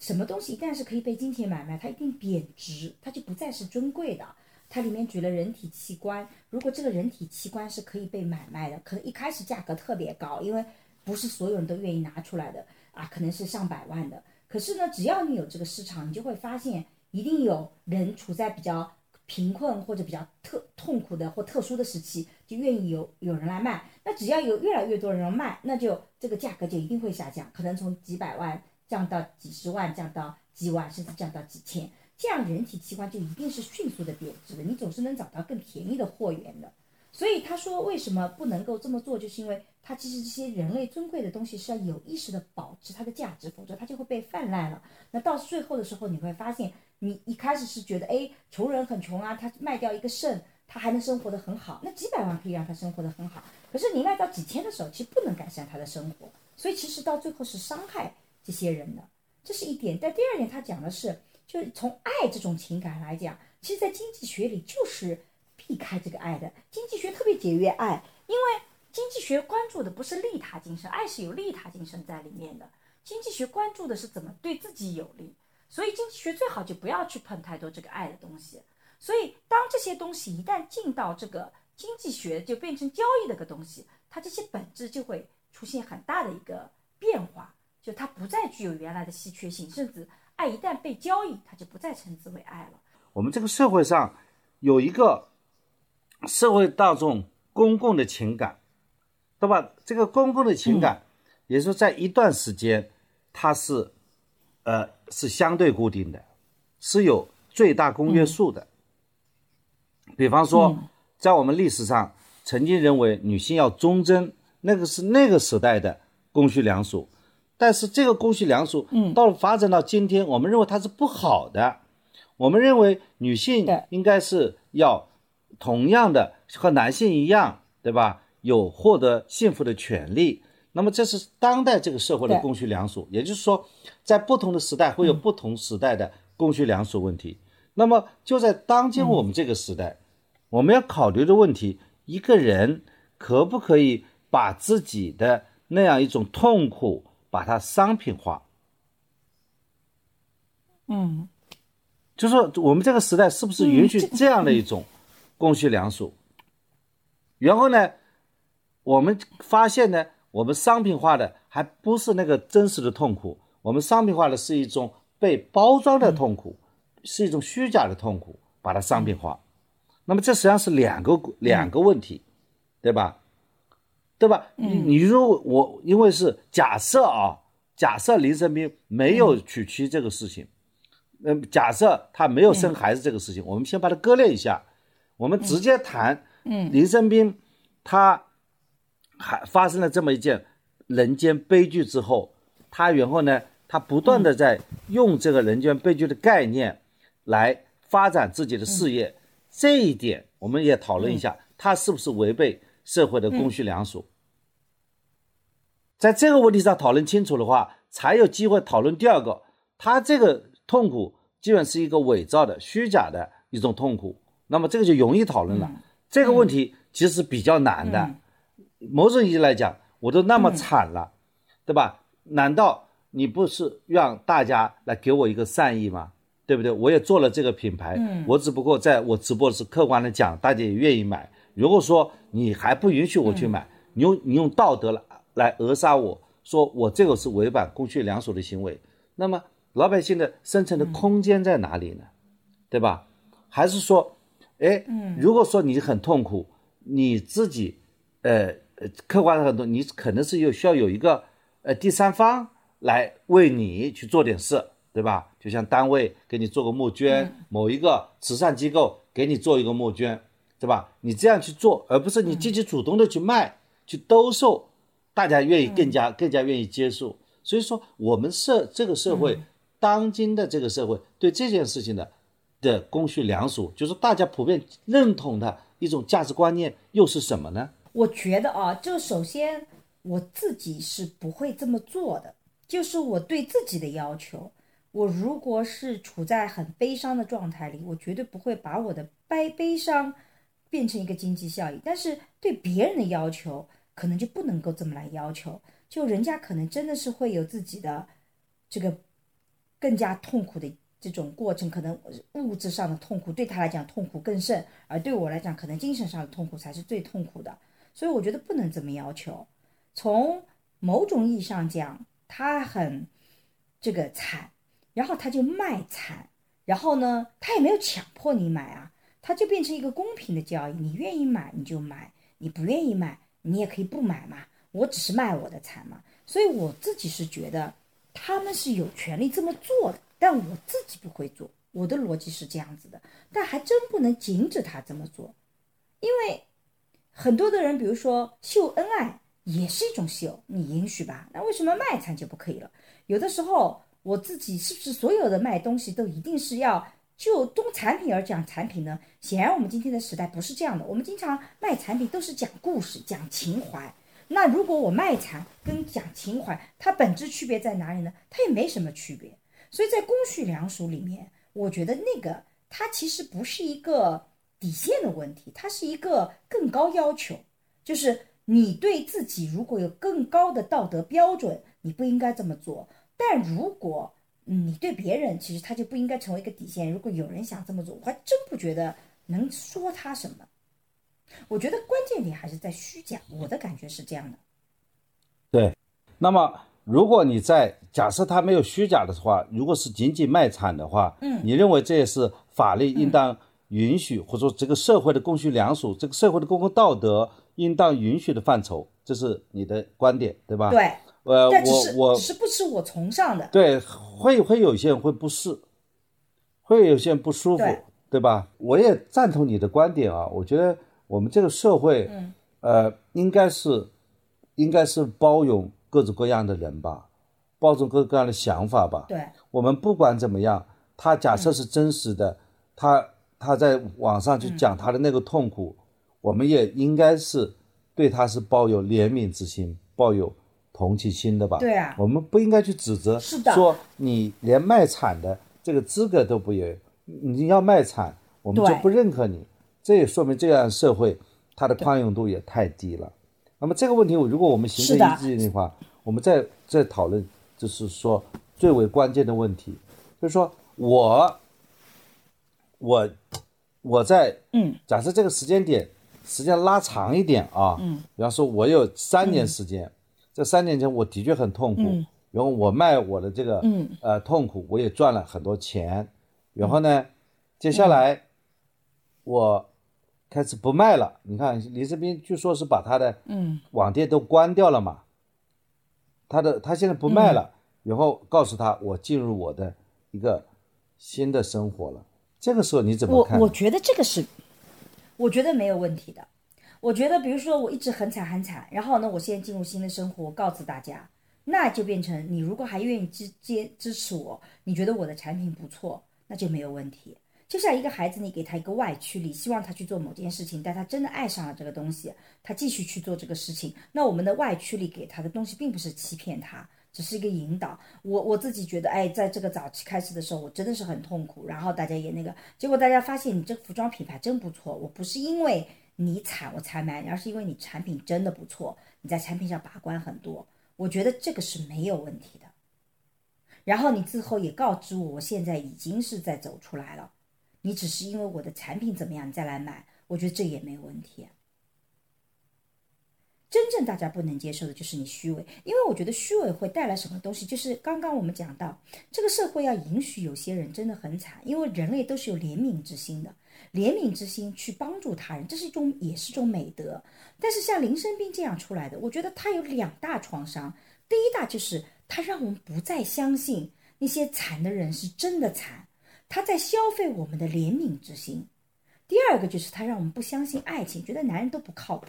什么东西一旦是可以被金钱买卖，它一定贬值，它就不再是尊贵的。它里面举了人体器官，如果这个人体器官是可以被买卖的，可能一开始价格特别高，因为不是所有人都愿意拿出来的啊，可能是上百万的。可是呢，只要你有这个市场，你就会发现一定有人处在比较贫困或者比较特痛苦的或特殊的时期，就愿意有有人来卖。那只要有越来越多人卖，那就这个价格就一定会下降，可能从几百万降到几十万，降到几万，甚至降到几千。这样人体器官就一定是迅速的贬值的，你总是能找到更便宜的货源的。所以他说为什么不能够这么做，就是因为他其实这些人类尊贵的东西是要有意识的保持它的价值，否则它就会被泛滥了。那到最后的时候，你会发现，你一开始是觉得，哎，穷人很穷啊，他卖掉一个肾，他还能生活的很好，那几百万可以让他生活的很好。可是你卖到几千的时候，其实不能改善他的生活，所以其实到最后是伤害这些人的，这是一点。但第二点，他讲的是，就是从爱这种情感来讲，其实，在经济学里就是避开这个爱的。经济学特别节约爱，因为经济学关注的不是利他精神，爱是有利他精神在里面的。经济学关注的是怎么对自己有利，所以经济学最好就不要去碰太多这个爱的东西。所以，当这些东西一旦进到这个经济学，就变成交易的个东西，它这些本质就会出现很大的一个变化，就它不再具有原来的稀缺性，甚至爱一旦被交易，它就不再称之为爱了。我们这个社会上有一个社会大众公共的情感，对吧？这个公共的情感，也是在一段时间，它是呃是相对固定的，是有最大公约数的。比方说，在我们历史上曾经认为女性要忠贞，那个是那个时代的公序良俗。但是这个公序良俗，嗯，到了发展到今天，我们认为它是不好的。我们认为女性应该是要同样的和男性一样，对吧？有获得幸福的权利。那么这是当代这个社会的公序良俗，也就是说，在不同的时代会有不同时代的公序良俗问题。那么就在当今我们这个时代。我们要考虑的问题，一个人可不可以把自己的那样一种痛苦，把它商品化？嗯，就说我们这个时代是不是允许这样的一种公序良俗？然后呢，我们发现呢，我们商品化的还不是那个真实的痛苦，我们商品化的是一种被包装的痛苦，是一种虚假的痛苦，把它商品化。那么这实际上是两个两个问题，对吧？对吧？你你如果我因为是假设啊，假设林生斌没有娶妻这个事情，嗯，假设他没有生孩子这个事情，我们先把它割裂一下，我们直接谈，嗯，林生斌他还发生了这么一件人间悲剧之后，他然后呢，他不断的在用这个人间悲剧的概念来发展自己的事业。这一点我们也讨论一下，他是不是违背社会的公序良俗？在这个问题上讨论清楚的话，才有机会讨论第二个。他这个痛苦基本是一个伪造的、虚假的一种痛苦，那么这个就容易讨论了。这个问题其实比较难的。某种意义来讲，我都那么惨了，对吧？难道你不是让大家来给我一个善意吗？对不对？我也做了这个品牌，我只不过在我直播是客观的讲，大家也愿意买。如果说你还不允许我去买，你用你用道德来来扼杀我，说我这个是违反公序良俗的行为，那么老百姓的生存的空间在哪里呢？对吧？还是说，哎，如果说你很痛苦，你自己，呃，客观的很多，你可能是有需要有一个呃第三方来为你去做点事。对吧？就像单位给你做个募捐，某一个慈善机构给你做一个募捐，对吧？你这样去做，而不是你积极主动的去卖、去兜售，大家愿意更加更加愿意接受。所以说，我们社这个社会，当今的这个社会对这件事情的的公序良俗，就是大家普遍认同的一种价值观念，又是什么呢？我觉得啊，就首先我自己是不会这么做的，就是我对自己的要求。我如果是处在很悲伤的状态里，我绝对不会把我的悲悲伤变成一个经济效益。但是对别人的要求，可能就不能够这么来要求。就人家可能真的是会有自己的这个更加痛苦的这种过程，可能物质上的痛苦对他来讲痛苦更甚，而对我来讲，可能精神上的痛苦才是最痛苦的。所以我觉得不能这么要求。从某种意义上讲，他很这个惨。然后他就卖惨，然后呢，他也没有强迫你买啊，他就变成一个公平的交易，你愿意买你就买，你不愿意买你也可以不买嘛，我只是卖我的惨嘛，所以我自己是觉得他们是有权利这么做的，但我自己不会做，我的逻辑是这样子的，但还真不能禁止他这么做，因为很多的人，比如说秀恩爱也是一种秀，你允许吧？那为什么卖惨就不可以了？有的时候我自己是不是所有的卖东西都一定是要就东产品而讲产品呢？显然我们今天的时代不是这样的，我们经常卖产品都是讲故事、讲情怀。那如果我卖惨跟讲情怀，它本质区别在哪里呢？它也没什么区别。所以在公序良俗里面，我觉得那个它其实不是一个底线的问题，它是一个更高要求，就是你对自己如果有更高的道德标准，你不应该这么做。但如果你对别人，其实他就不应该成为一个底线。如果有人想这么做，我还真不觉得能说他什么。我觉得关键点还是在虚假，我的感觉是这样的。对，那么如果你在假设他没有虚假的话，如果是仅仅卖惨的话，嗯，你认为这也是法律应当允许，或者说这个社会的公序良俗、这个社会的公共道德应当允许的范畴，这是你的观点，对吧？对，呃，我我只是不是我崇尚的。对，会会有些人会不适，会有些人不舒服，对对吧？我也赞同你的观点啊，我觉得我们这个社会，嗯，呃，应该是应该是包容各种各样的人吧，包容各种各样的想法吧。对，我们不管怎么样，他假设是真实的，他他在网上去讲他的那个痛苦，我们也应该是对他是抱有怜悯之心，抱有同情心的吧？对啊我们不应该去指责，是的说你连卖惨的这个资格都不有，你要卖惨，我们就不认可你。这也说明这样社会它的宽容度也太低了。那么这个问题，如果我们形成一致的话，我们再再讨论，就是说最为关键的问题，就是说我我我在嗯。假设这个时间点时间拉长一点啊，嗯，比方说我有三年时间，这三年前我的确很痛苦，嗯。然后我卖我的这个嗯。呃痛苦，我也赚了很多钱，然后呢，接下来我开始不卖了。你看李志斌据说是把他的嗯。网店都关掉了嘛，他的他现在不卖了，然后告诉他我进入我的一个新的生活了。这个时候你怎么看？我我觉得这个是，我觉得没有问题的。我觉得，比如说我一直很惨很惨，然后呢，我现在进入新的生活，我告诉大家，那就变成你如果还愿意支接支持我，你觉得我的产品不错，那就没有问题。就像一个孩子，你给他一个外驱力，希望他去做某件事情，但他真的爱上了这个东西，他继续去做这个事情。那我们的外驱力给他的东西，并不是欺骗他，只是一个引导。我我自己觉得，哎，在这个早期开始的时候，我真的是很痛苦。然后大家也那个，结果大家发现你这个服装品牌真不错。我不是因为你惨我才买，而是因为你产品真的不错，你在产品上把关很多。我觉得这个是没有问题的。然后你之后也告知我，我现在已经是在走出来了。你只是因为我的产品怎么样，你再来买，我觉得这也没有问题。真正大家不能接受的就是你虚伪，因为我觉得虚伪会带来什么东西？就是刚刚我们讲到，这个社会要允许有些人真的很惨，因为人类都是有怜悯之心的，怜悯之心去帮助他人，这是一种也是一种美德。但是像林生斌这样出来的，我觉得他有两大创伤，第一大就是他让我们不再相信那些惨的人是真的惨，他在消费我们的怜悯之心。第二个就是他让我们不相信爱情，觉得男人都不靠谱。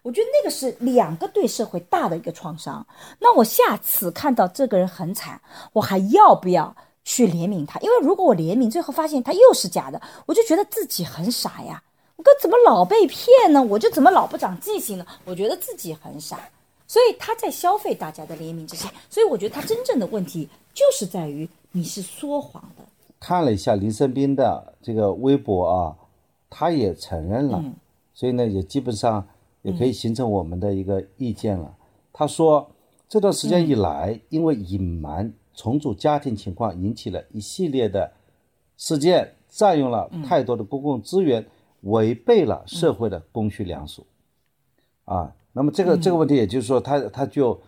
我觉得那个是两个对社会大的一个创伤。那我下次看到这个人很惨，我还要不要去怜悯他？因为如果我怜悯，最后发现他又是假的，我就觉得自己很傻呀。我哥怎么老被骗呢？我就怎么老不长记性呢？我觉得自己很傻。所以他在消费大家的怜悯之心。所以我觉得他真正的问题就是在于你是说谎的。看了一下林生斌的这个微博啊，他也承认了，嗯。所以呢，也基本上也可以形成我们的一个意见了。他说，这段时间以来，因为隐瞒重组家庭情况，引起了一系列的事件，占用了太多的公共资源，违背了社会的公序良俗。啊，那么这个这个问题，也就是说，他他就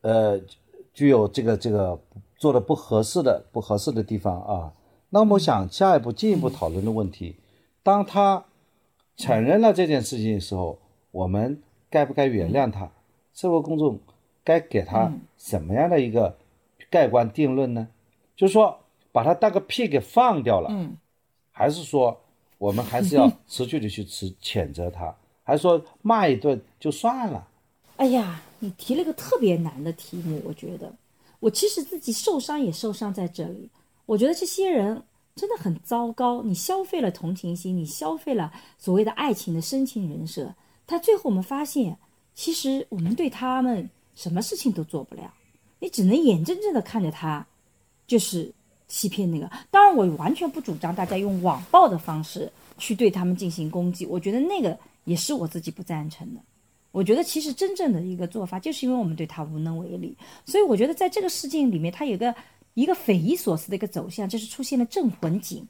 呃具有这个这个做的不合适的不合适的地方啊。那么我想下一步进一步讨论的问题，当他承认了这件事情的时候，我们该不该原谅他？社会公众该给他什么样的一个盖棺定论呢？就是说，把他当个屁给放掉了，嗯还是说我们还是要持续的去持谴责他，还是说骂一顿就算了。哎呀，你提了个特别难的题目，我觉得我其实自己受伤也受伤在这里。我觉得这些人真的很糟糕，你消费了同情心，你消费了所谓的爱情的深情人设，他最后我们发现，其实我们对他们什么事情都做不了，你只能眼睁睁的看着他，就是欺骗那个。当然，我完全不主张大家用网暴的方式去对他们进行攻击，我觉得那个也是我自己不赞成的。我觉得其实真正的一个做法，就是因为我们对他无能为力，所以我觉得在这个事件里面，他有个一个匪夷所思的一个走向，就是出现了镇魂井，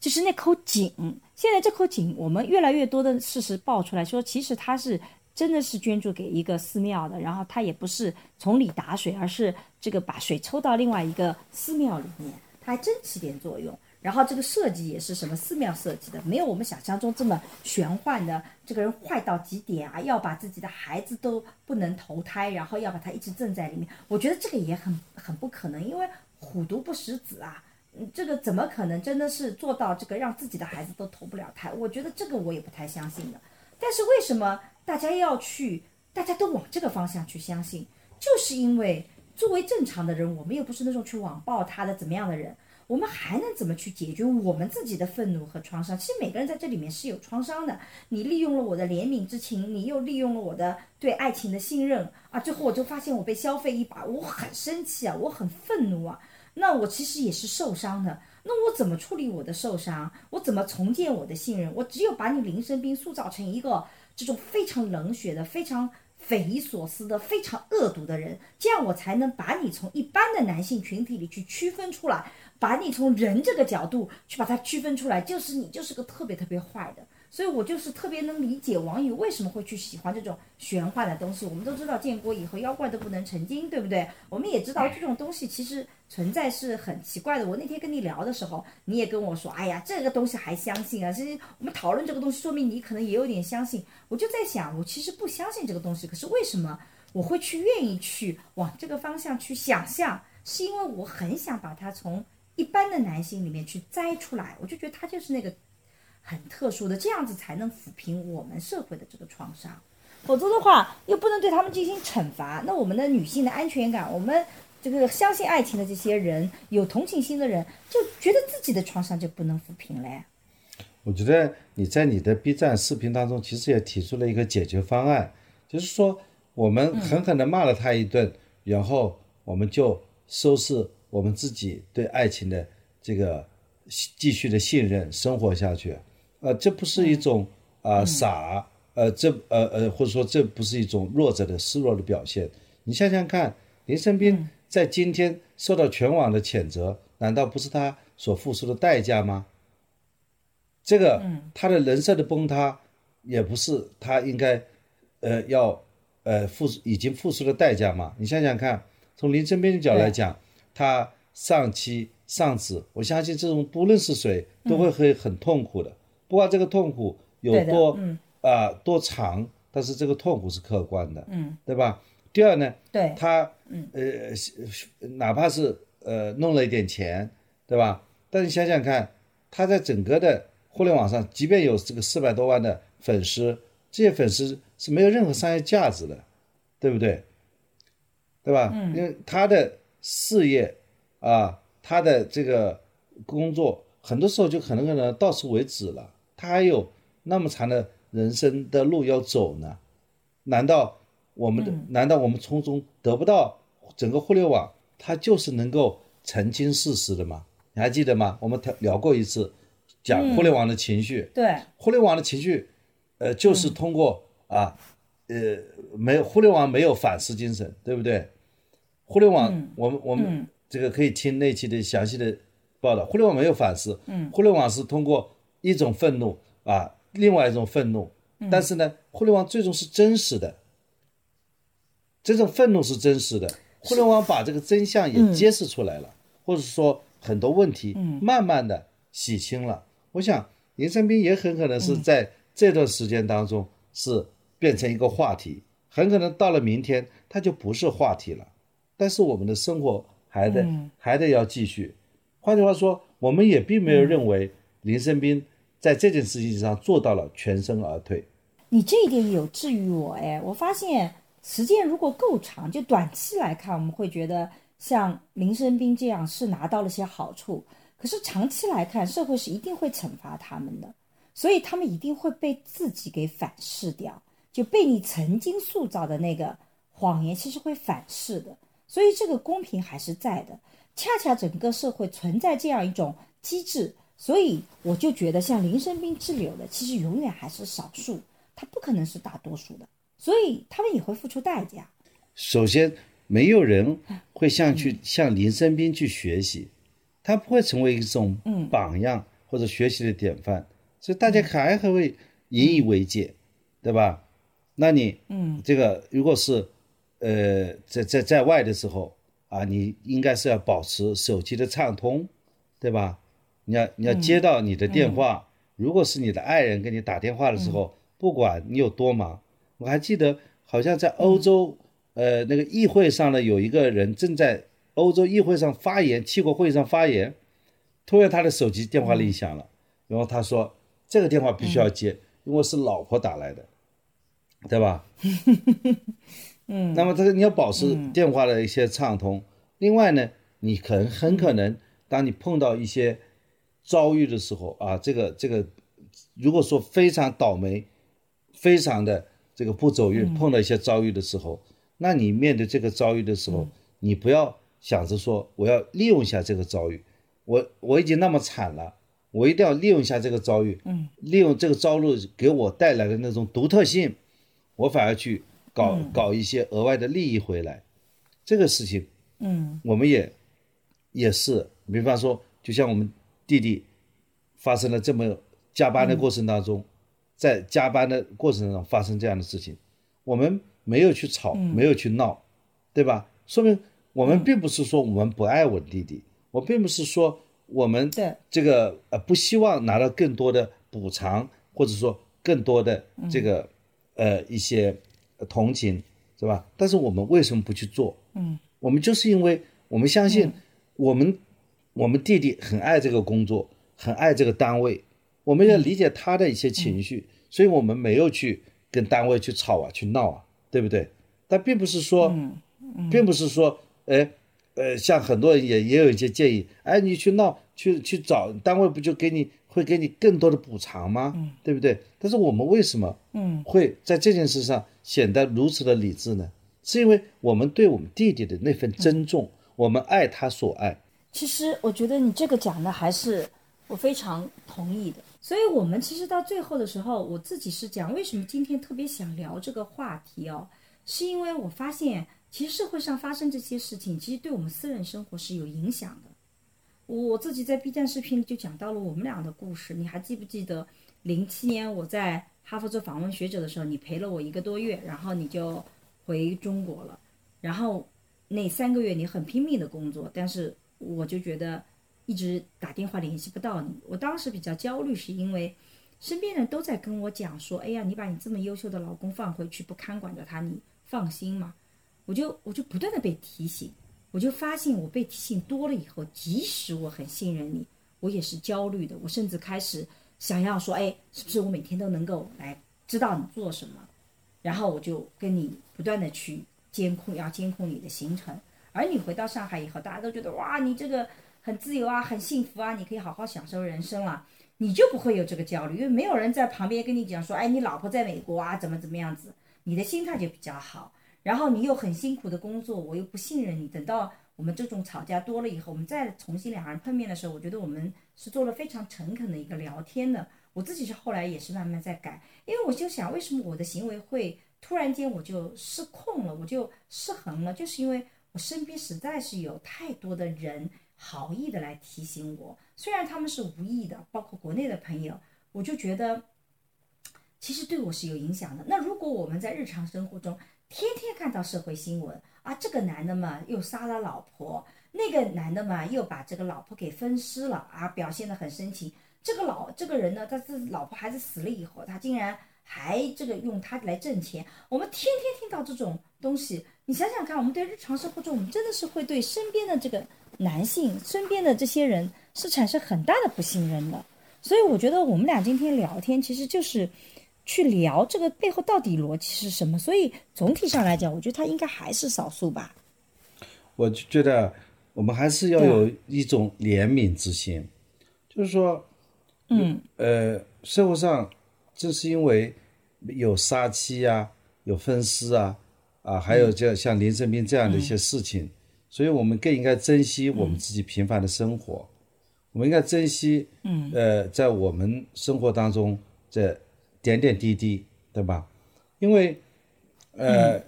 就是那口井。现在这口井，我们越来越多的事实爆出来说，其实它是真的是捐助给一个寺庙的，然后它也不是从里打水，而是这个把水抽到另外一个寺庙里面，它还真起点作用。然后这个设计也是什么寺庙设计的，没有我们想象中这么玄幻的。这个人坏到极点啊，要把自己的孩子都不能投胎，然后要把他一直镇在里面。我觉得这个也很很不可能，因为虎毒不食子啊，嗯，这个怎么可能真的是做到这个让自己的孩子都投不了胎？我觉得这个我也不太相信的。但是为什么大家要去，大家都往这个方向去相信？就是因为作为正常的人，我们又不是那种去网暴他的怎么样的人。我们还能怎么去解决我们自己的愤怒和创伤？其实每个人在这里面是有创伤的。你利用了我的怜悯之情，你又利用了我的对爱情的信任啊！最后我就发现我被消费一把，我很生气啊，我很愤怒啊。那我其实也是受伤的。那我怎么处理我的受伤？我怎么重建我的信任？我只有把你林生斌塑造成一个这种非常冷血的、非常匪夷所思的、非常恶毒的人，这样我才能把你从一般的男性群体里去区分出来。把你从人这个角度去把它区分出来，就是你就是个特别特别坏的，所以我就是特别能理解网友为什么会去喜欢这种玄幻的东西。我们都知道建国以后妖怪都不能成精，对不对？我们也知道这种东西其实存在是很奇怪的。我那天跟你聊的时候，你也跟我说，哎呀，这个东西还相信啊？其实我们讨论这个东西，说明你可能也有点相信。我就在想，我其实不相信这个东西，可是为什么我会去愿意去往这个方向去想象？是因为我很想把它从。一般的男性里面去摘出来，我就觉得他就是那个很特殊的，这样子才能抚平我们社会的这个创伤，否则的话又不能对他们进行惩罚。那我们的女性的安全感，我们这个相信爱情的这些人，有同情心的人，就觉得自己的创伤就不能抚平嘞。我觉得你在你的 B 站视频当中，其实也提出了一个解决方案，就是说我们狠狠地骂了他一顿，然后我们就收拾。我们自己对爱情的这个继续的信任，生活下去，呃，这不是一种啊傻，呃，这呃呃，或者说这不是一种弱者的示弱的表现。你想想看，林生斌在今天受到全网的谴责，难道不是他所付出的代价吗？这个他的人设的崩塌，也不是他应该呃要呃付已经付出的代价吗？你想想看，从林生斌的角度来讲。他丧妻丧子，我相信这种不论是谁都会会很痛苦的。不管这个痛苦有多啊多长，但是这个痛苦是客观的，嗯，对吧？第二呢，对他，呃，哪怕是呃弄了一点钱，对吧？但你想想看，他在整个的互联网上，即便有这个四百多万的粉丝，这些粉丝是没有任何商业价值的，对不对？对吧？嗯，因为他的。事业，啊，他的这个工作很多时候就可能可能到此为止了，他还有那么长的人生的路要走呢。难道我们的难道我们从中得不到整个互联网它就是能够澄清事实的吗？你还记得吗？我们聊聊过一次，讲互联网的情绪。对，互联网的情绪，呃，就是通过啊，呃，没有互联网没有反思精神，对不对？互联网，我们我们这个可以听那期的详细的报道。互联网没有反思，嗯互联网是通过一种愤怒啊，另外一种愤怒。但是呢，互联网最终是真实的，这种愤怒是真实的。互联网把这个真相也揭示出来了，或者说很多问题慢慢的洗清了。我想林生斌也很可能是在这段时间当中是变成一个话题，很可能到了明天他就不是话题了。但是我们的生活还得还得要继续。换句话说，我们也并没有认为林生斌在这件事情上做到了全身而退。你这一点有治愈我哎，我发现时间如果够长，就短期来看，我们会觉得像林生斌这样是拿到了些好处，可是长期来看，社会是一定会惩罚他们的，所以他们一定会被自己给反噬掉，就被你曾经塑造的那个谎言，其实会反噬的。所以这个公平还是在的，恰恰整个社会存在这样一种机制，所以我就觉得像林生斌之流的，其实永远还是少数，他不可能是大多数的，所以他们也会付出代价。首先，没有人会像去向林生斌去学习，他不会成为一种榜样或者学习的典范，所以大家还还会引以为戒，对吧？那你，嗯，这个如果是。呃，在在在外的时候啊，你应该是要保持手机的畅通，对吧？你要你要接到你的电话，如果是你的爱人给你打电话的时候，不管你有多忙，我还记得好像在欧洲，呃，那个议会上呢，有一个人正在欧洲议会上发言，七国会议上发言，突然他的手机电话铃响了，然后他说这个电话必须要接，因为是老婆打来的，对吧？嗯，那么这个你要保持电话的一些畅通。另外呢，你可能很可能，当你碰到一些遭遇的时候啊，这个这个，如果说非常倒霉，非常的这个不走运，碰到一些遭遇的时候，那你面对这个遭遇的时候，你不要想着说我要利用一下这个遭遇，我我已经那么惨了，我一定要利用一下这个遭遇，嗯，利用这个遭遇给我带来的那种独特性，我反而去。搞搞一些额外的利益回来，这个事情，嗯，我们也也是，比方说，就像我们弟弟发生了这么加班的过程当中，在加班的过程中发生这样的事情，我们没有去吵，没有去闹，对吧？说明我们并不是说我们不爱我弟弟，我并不是说我们这个呃不希望拿到更多的补偿，或者说更多的这个呃一些。同情是吧？但是我们为什么不去做？嗯，我们就是因为我们相信我们我们弟弟很爱这个工作，很爱这个单位，我们要理解他的一些情绪，所以我们没有去跟单位去吵啊，去闹啊，对不对？但并不是说，并不是说，哎，呃，像很多人也也有一些建议，哎，你去闹，去去找单位，不就给你？会给你更多的补偿吗？嗯，对不对？但是我们为什么嗯会在这件事上显得如此的理智呢？是因为我们对我们弟弟的那份尊重，我们爱他所爱。其实我觉得你这个讲的还是我非常同意的。所以，我们其实到最后的时候，我自己是讲为什么今天特别想聊这个话题哦，是因为我发现其实社会上发生这些事情，其实对我们私人生活是有影响的。我自己在 B 站视频里就讲到了我们俩的故事，你还记不记得？零七年我在哈佛做访问学者的时候，你陪了我一个多月，然后你就回中国了。然后那三个月你很拼命的工作，但是我就觉得一直打电话联系不到你。我当时比较焦虑，是因为身边人都在跟我讲说：“哎呀，你把你这么优秀的老公放回去，不看管着他，你放心吗？”我就我就不断的被提醒。我就发现，我被提醒多了以后，即使我很信任你，我也是焦虑的。我甚至开始想要说，哎，是不是我每天都能够来知道你做什么？然后我就跟你不断的去监控，要监控你的行程。而你回到上海以后，大家都觉得哇，你这个很自由啊，很幸福啊，你可以好好享受人生了，你就不会有这个焦虑，因为没有人在旁边跟你讲说，哎，你老婆在美国啊，怎么怎么样子，你的心态就比较好。然后你又很辛苦的工作，我又不信任你。等到我们这种吵架多了以后，我们再重新两个人碰面的时候，我觉得我们是做了非常诚恳的一个聊天的。我自己是后来也是慢慢在改，因为我就想，为什么我的行为会突然间我就失控了，我就失衡了，就是因为我身边实在是有太多的人好意的来提醒我，虽然他们是无意的，包括国内的朋友，我就觉得其实对我是有影响的。那如果我们在日常生活中，天天看到社会新闻啊，这个男的嘛又杀了老婆，那个男的嘛又把这个老婆给分尸了啊，表现得很深情。这个老这个人呢，他是老婆孩子死了以后，他竟然还这个用他来挣钱。我们天天听到这种东西，你想想看，我们对日常生活中，我们真的是会对身边的这个男性，身边的这些人是产生很大的不信任的。所以我觉得我们俩今天聊天，其实就是。去聊这个背后到底逻辑是什么。所以总体上来讲，我觉得他应该还是少数吧。我就觉得我们还是要有一种怜悯之心，就是说，嗯，呃，社会上正是因为有杀妻啊，有分尸啊，啊，还有像像林生斌这样的一些事情，所以我们更应该珍惜我们自己平凡的生活，我们应该珍惜，嗯，呃，在我们生活当中这点点滴滴，对吧？因为，呃，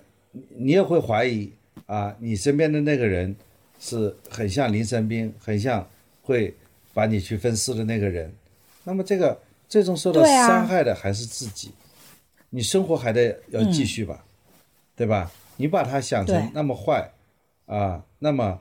你也会怀疑啊，你身边的那个人是很像林生斌，很像会把你去分尸的那个人，那么这个最终受到伤害的还是自己，你生活还得要继续吧，对吧？你把他想成那么坏啊，那么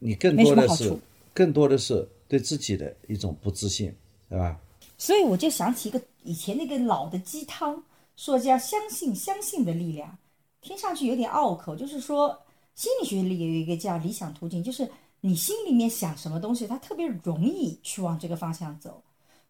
你更多的是更多的是对自己的一种不自信，对吧？所以我就想起一个以前那个老的鸡汤，说叫相信相信的力量，听上去有点拗口，就是说心理学里有一个叫理想途径，就是你心里面想什么东西，它特别容易去往这个方向走。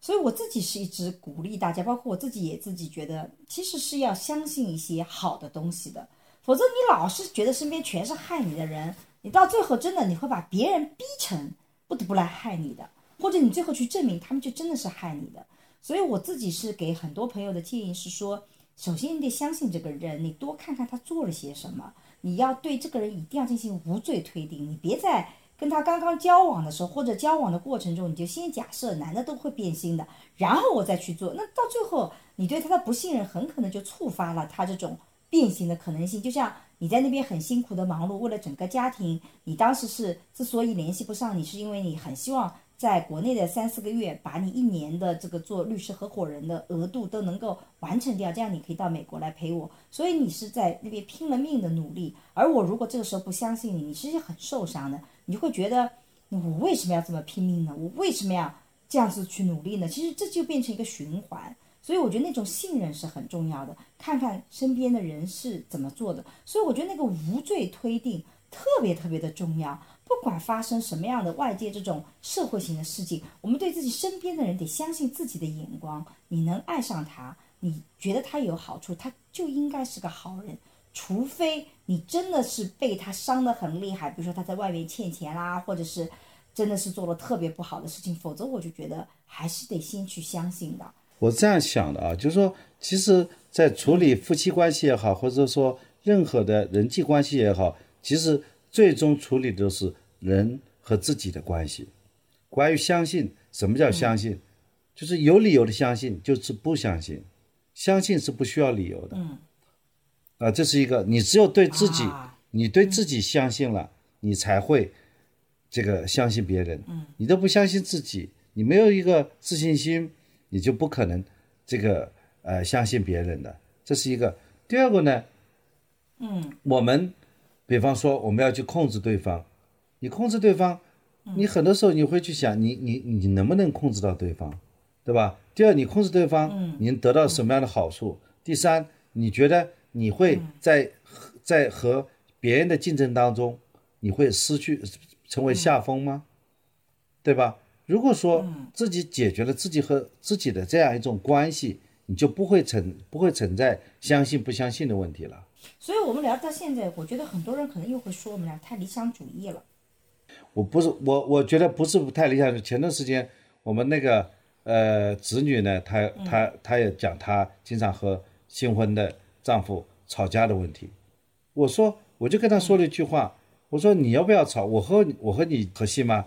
所以我自己是一直鼓励大家，包括我自己也自己觉得，其实是要相信一些好的东西的，否则你老是觉得身边全是害你的人，你到最后真的你会把别人逼成不得不来害你的，或者你最后去证明他们就真的是害你的。所以我自己是给很多朋友的建议是说，首先你得相信这个人，你多看看他做了些什么，你要对这个人一定要进行无罪推定，你别在跟他刚刚交往的时候或者交往的过程中，你就先假设男的都会变心的，然后我再去做，那到最后你对他的不信任很可能就触发了他这种变形的可能性。就像你在那边很辛苦的忙碌，为了整个家庭，你当时是之所以联系不上你，是因为你很希望在国内的三四个月，把你一年的这个做律师合伙人的额度都能够完成掉，这样你可以到美国来陪我。所以你是在那边拼了命的努力，而我如果这个时候不相信你，你其实很受伤的，你就会觉得我为什么要这么拼命呢？我为什么要这样子去努力呢？其实这就变成一个循环。所以我觉得那种信任是很重要的，看看身边的人是怎么做的。所以我觉得那个无罪推定特别特别的重要。不管发生什么样的外界这种社会型的事情，我们对自己身边的人得相信自己的眼光。你能爱上他，你觉得他有好处，他就应该是个好人。除非你真的是被他伤得很厉害，比如说他在外面欠钱啦，或者是真的是做了特别不好的事情，否则我就觉得还是得先去相信的。我这样想的啊，就是说，其实，在处理夫妻关系也好，或者说任何的人际关系也好，其实最终处理的是人和自己的关系。关于相信，什么叫相信？就是有理由的相信，就是不相信。相信是不需要理由的。嗯。啊，这是一个，你只有对自己，啊你对自己相信了，你才会这个相信别人。嗯。你都不相信自己，你没有一个自信心，你就不可能这个呃相信别人的。这是一个。第二个呢，嗯，我们比方说我们要去控制对方，你控制对方，你很多时候你会去想，你你你能不能控制到对方，对吧？第二，你控制对方，你能得到什么样的好处？第三，你觉得你会在在和别人的竞争当中，你会失去成为下风吗？对吧？如果说自己解决了自己和自己的这样一种关系，你就不会存不会存在相信不相信的问题了。所以我们聊到现在，我觉得很多人可能又会说我们俩太理想主义了。我不是我，我觉得不是不太理想。前段时间我们那个呃子女呢，她她她也讲她经常和新婚的丈夫吵架的问题。我说我就跟他说了一句话，我说你要不要吵？我和我和你和谐吗？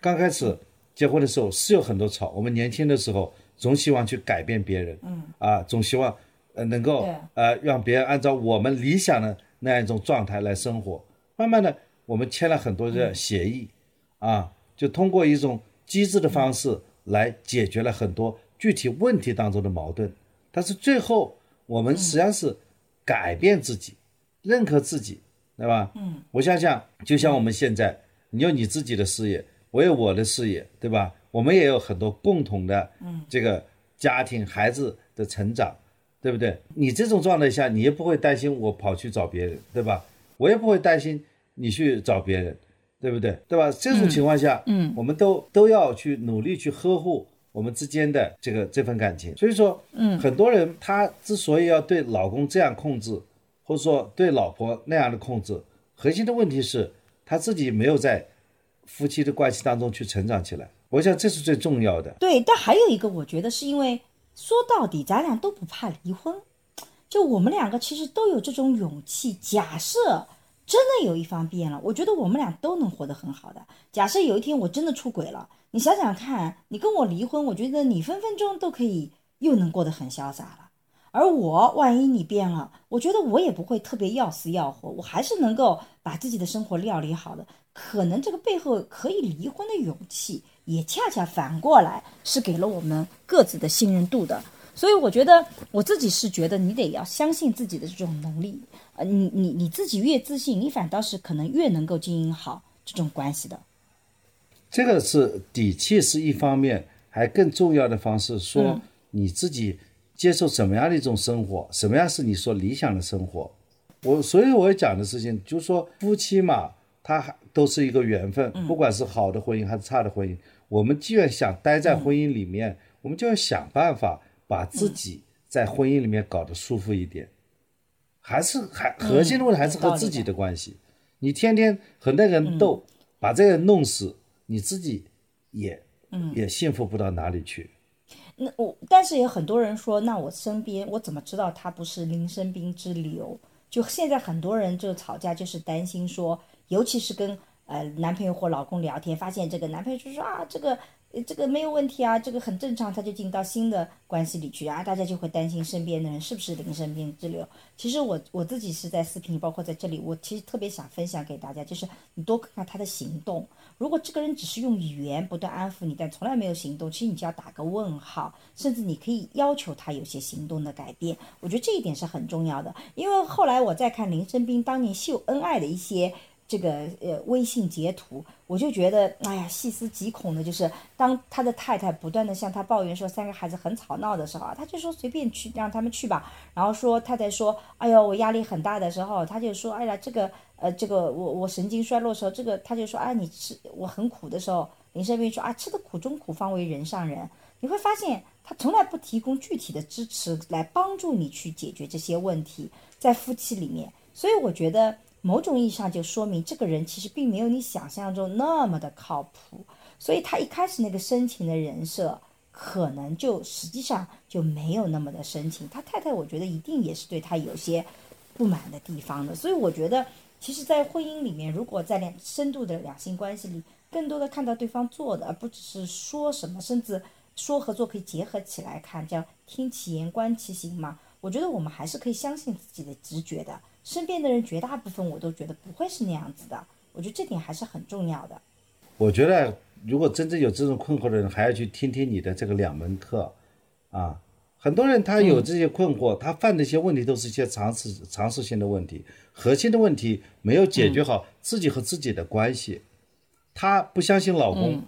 刚开始结婚的时候是有很多吵，我们年轻的时候总希望去改变别人，嗯啊，总希望呃能够呃让别人按照我们理想的那样一种状态来生活。慢慢的，我们签了很多的协议，啊，就通过一种机制的方式来解决了很多具体问题当中的矛盾。但是最后，我们实际上是改变自己，认可自己，对吧？嗯，我想想，就像我们现在，你有你自己的事业，我有我的事业，对吧？我们也有很多共同的，嗯，这个家庭孩子的成长，对不对？你这种状态下，你也不会担心我跑去找别人，对吧？我也不会担心你去找别人，对不对？对吧？这种情况下，嗯，我们都都要去努力去呵护我们之间的这个这份感情。所以说，嗯，很多人他之所以要对老公这样控制，或者说对老婆那样的控制，核心的问题是他自己没有在夫妻的关系当中去成长起来。我想这是最重要的。对，但还有一个，我觉得是因为说到底，咱俩都不怕离婚，就我们两个其实都有这种勇气。假设真的有一方变了，我觉得我们俩都能活得很好的。假设有一天我真的出轨了，你想想看，你跟我离婚，我觉得你分分钟都可以又能过得很潇洒了。而我万一你变了，我觉得我也不会特别要死要活，我还是能够把自己的生活料理好的。可能这个背后可以离婚的勇气。也恰恰反过来是给了我们各自的信任度的，所以我觉得我自己是觉得你得要相信自己的这种能力，呃，你你你自己越自信，你反倒是可能越能够经营好这种关系的。这个是底气是一方面，还更重要的方式说你自己接受什么样的一种生活，什么样是你所理想的生活。我所以我要讲的事情就是说夫妻嘛，他还都是一个缘分，不管是好的婚姻还是差的婚姻。我们既然想待在婚姻里面，我们就要想办法把自己在婚姻里面搞得舒服一点。还是还核心的问题还是和自己的关系。你天天和那个人斗，把这个人弄死，你自己也嗯也幸福不到哪里去。那我但是有很多人说，那我身边我怎么知道他不是林生斌之流？就现在很多人就吵架，就是担心说，尤其是跟。呃，男朋友或老公聊天，发现这个男朋友就说啊，这个这个没有问题啊，这个很正常，他就进到新的关系里去啊，大家就会担心身边的人是不是林生病之流。其实我我自己是在视频，包括在这里，我其实特别想分享给大家，就是你多看看他的行动。如果这个人只是用语言不断安抚你，但从来没有行动，其实你就要打个问号，甚至你可以要求他有些行动的改变。我觉得这一点是很重要的，因为后来我在看林生斌当年秀恩爱的一些。这个呃微信截图，我就觉得哎呀细思极恐的，就是当他的太太不断的向他抱怨说三个孩子很吵闹的时候，他就说随便去让他们去吧。然后说太太说哎呦我压力很大的时候，他就说哎呀这个呃这个我我神经衰弱的时候，这个他就说啊你吃我很苦的时候，林生斌说啊吃的苦中苦方为人上人。你会发现他从来不提供具体的支持来帮助你去解决这些问题，在夫妻里面，所以我觉得。某种意义上就说明这个人其实并没有你想象中那么的靠谱，所以他一开始那个深情的人设可能就实际上就没有那么的深情。他太太我觉得一定也是对他有些不满的地方的，所以我觉得其实，在婚姻里面，如果在两深度的两性关系里，更多的看到对方做的，而不只是说什么，甚至说合作可以结合起来看，叫听其言观其行嘛。我觉得我们还是可以相信自己的直觉的。身边的人绝大部分我都觉得不会是那样子的，我觉得这点还是很重要的。我觉得如果真正有这种困惑的人，还要去听听你的这个两门课，啊，很多人他有这些困惑，他犯的一些问题都是一些常识常识性的问题，核心的问题没有解决好自己和自己的关系，他不相信老公，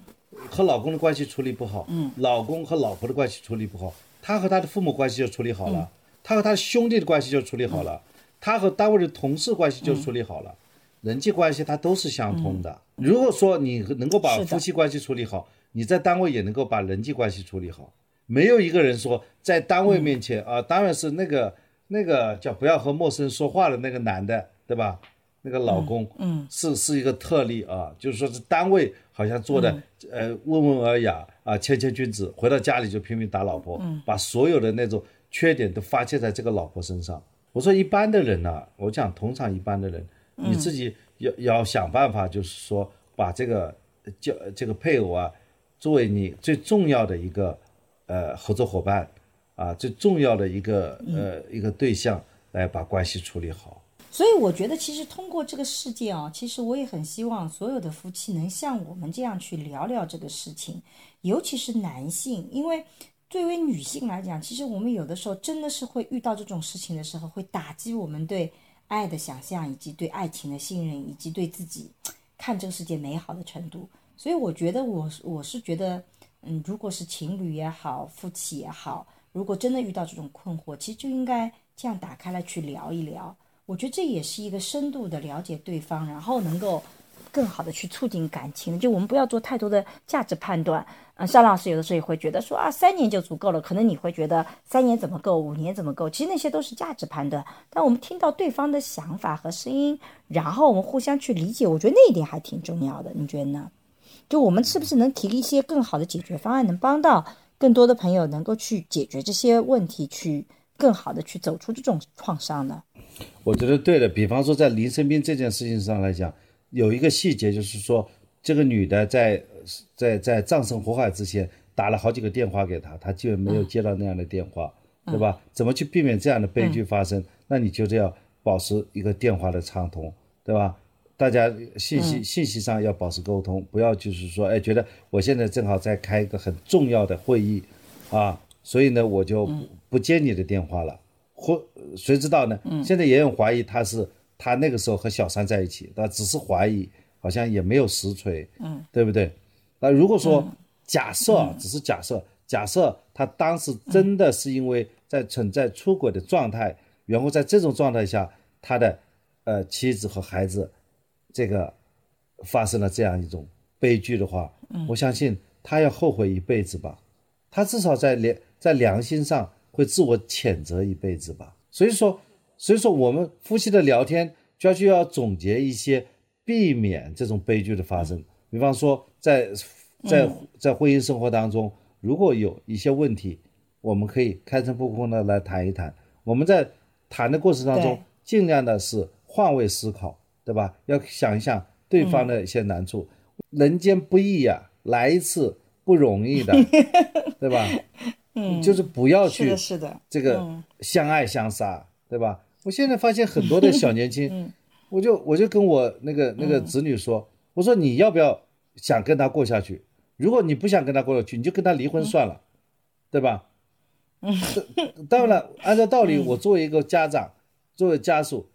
和老公的关系处理不好，老公和老婆的关系处理不好，他和他的父母关系就处理好了，他和他的兄弟的关系就处理好了。他和单位的同事关系就处理好了，人际关系它都是相通的。如果说你能够把夫妻关系处理好，你在单位也能够把人际关系处理好。没有一个人说在单位面前啊，当然是那个那个叫不要和陌生人说话的那个男的，对吧？那个老公，嗯，是是一个特例啊，就是说是单位好像做的呃温文尔雅啊谦谦君子，回到家里就拼命打老婆，把所有的那种缺点都发泄在这个老婆身上。我说一般的人呢，我讲通常一般的人，你自己要要想办法，就是说把这个叫这个配偶啊，作为你最重要的一个呃合作伙伴啊，最重要的一个呃一个对象，来把关系处理好。所以我觉得，其实通过这个事件啊，其实我也很希望所有的夫妻能像我们这样去聊聊这个事情，尤其是男性，因为。作为女性来讲，其实我们有的时候真的是会遇到这种事情的时候，会打击我们对爱的想象，以及对爱情的信任，以及对自己看这个世界美好的程度。所以我觉得，我我是觉得，嗯，如果是情侣也好，夫妻也好，如果真的遇到这种困惑，其实就应该这样打开来去聊一聊。我觉得这也是一个深度的了解对方，然后能够更好的去促进感情。就我们不要做太多的价值判断。嗯，邵老师有的时候也会觉得说啊，三年就足够了。可能你会觉得三年怎么够，五年怎么够？其实那些都是价值判断。但我们听到对方的想法和声音，然后我们互相去理解，我觉得那一点还挺重要的。你觉得呢？就我们是不是能提一些更好的解决方案，能帮到更多的朋友能够去解决这些问题，去更好的去走出这种创伤呢？我觉得对的。比方说，在林生斌这件事情上来讲，有一个细节就是说，这个女的在。在在葬身火海之前打了好几个电话给他，他基本没有接到那样的电话，对吧？怎么去避免这样的悲剧发生？那你就是要保持一个电话的畅通，对吧？大家信息信息上要保持沟通，不要就是说，哎，觉得我现在正好在开一个很重要的会议，啊，所以呢，我就不接你的电话了。或谁知道呢？现在也有怀疑他是他那个时候和小三在一起，但只是怀疑，好像也没有实锤，嗯，对不对？那如果说假设只是假设，假设他当时真的是因为在存在出轨的状态，然后在这种状态下，他的呃妻子和孩子这个发生了这样一种悲剧的话，我相信他要后悔一辈子吧，他至少在良在良心上会自我谴责一辈子吧。所以说，所以说我们夫妻的聊天就要就要总结一些避免这种悲剧的发生。比方说，在在在婚姻生活当中，如果有一些问题，我们可以开诚布公的来谈一谈。我们在谈的过程当中，尽量的是换位思考，对吧？要想一想对方的一些难处。人间不易呀，来一次不容易的，对吧？嗯，就是不要去是的，这个相爱相杀，对吧？我现在发现很多的小年轻，我就我就跟我那个那个子女说。我说你要不要想跟他过下去？如果你不想跟他过下去，你就跟他离婚算了，对吧？嗯，当然了，按照道理，我作为一个家长，作为家属，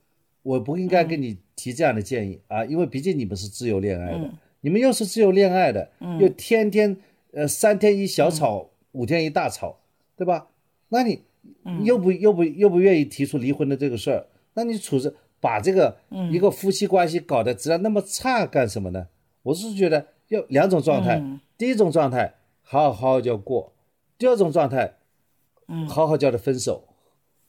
我不应该跟你提这样的建议啊，因为毕竟你们是自由恋爱的，你们又是自由恋爱的，又天天呃三天一小吵，五天一大吵，对吧？那你又不又不又不愿意提出离婚的这个事儿，那你处着。把这个一个夫妻关系搞得质量那么差干什么呢？我是觉得要两种状态，第一种状态好好叫过，第二种状态，好好叫他分手，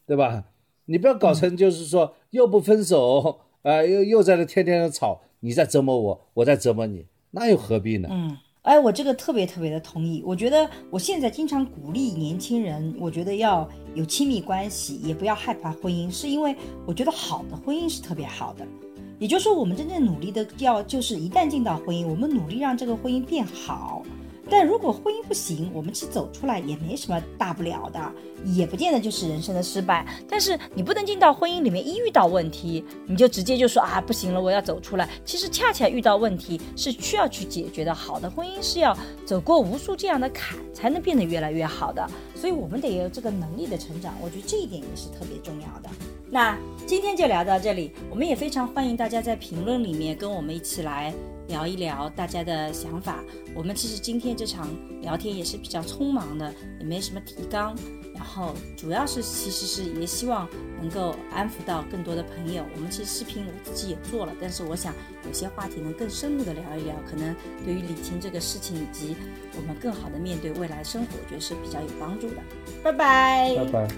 对吧？你不要搞成就是说又不分手，啊，又又在那天天的吵，你在折磨我，我在折磨你，那又何必呢？嗯。哎，我这个特别特别的同意。我觉得我现在经常鼓励年轻人，我觉得要有亲密关系，也不要害怕婚姻，是因为我觉得好的婚姻是特别好的。也就是说，我们真正努力的要，就是一旦进到婚姻，我们努力让这个婚姻变好。但如果婚姻不行，我们其实走出来也没什么大不了的，也不见得就是人生的失败。但是你不能进到婚姻里面，一遇到问题你就直接就说啊不行了，我要走出来。其实恰恰遇到问题是需要去解决的。好的婚姻是要走过无数这样的坎，才能变得越来越好的。所以我们得有这个能力的成长，我觉得这一点也是特别重要的。那今天就聊到这里，我们也非常欢迎大家在评论里面跟我们一起来。聊一聊大家的想法。我们其实今天这场聊天也是比较匆忙的，也没什么提纲。然后主要是其实是也希望能够安抚到更多的朋友。我们其实视频我自己也做了，但是我想有些话题能更深入的聊一聊，可能对于理清这个事情以及我们更好的面对未来生活，我觉得是比较有帮助的。拜拜。拜拜。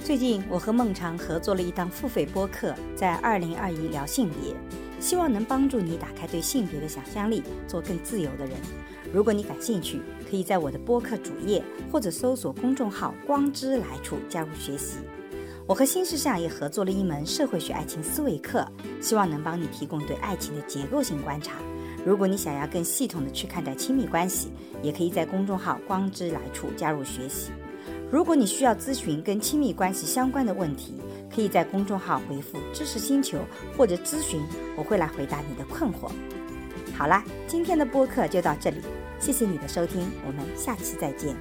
最近我和孟尝合作了一档付费播客，在二零二一聊性别。希望能帮助你打开对性别的想象力，做更自由的人。如果你感兴趣，可以在我的播客主页或者搜索公众号“光之来处”加入学习。我和新世相也合作了一门社会学爱情思维课，希望能帮你提供对爱情的结构性观察。如果你想要更系统的去看待亲密关系，也可以在公众号“光之来处”加入学习。如果你需要咨询跟亲密关系相关的问题，可以在公众号回复“知识星球”或者咨询，我会来回答你的困惑。好啦，今天的播客就到这里，谢谢你的收听，我们下期再见。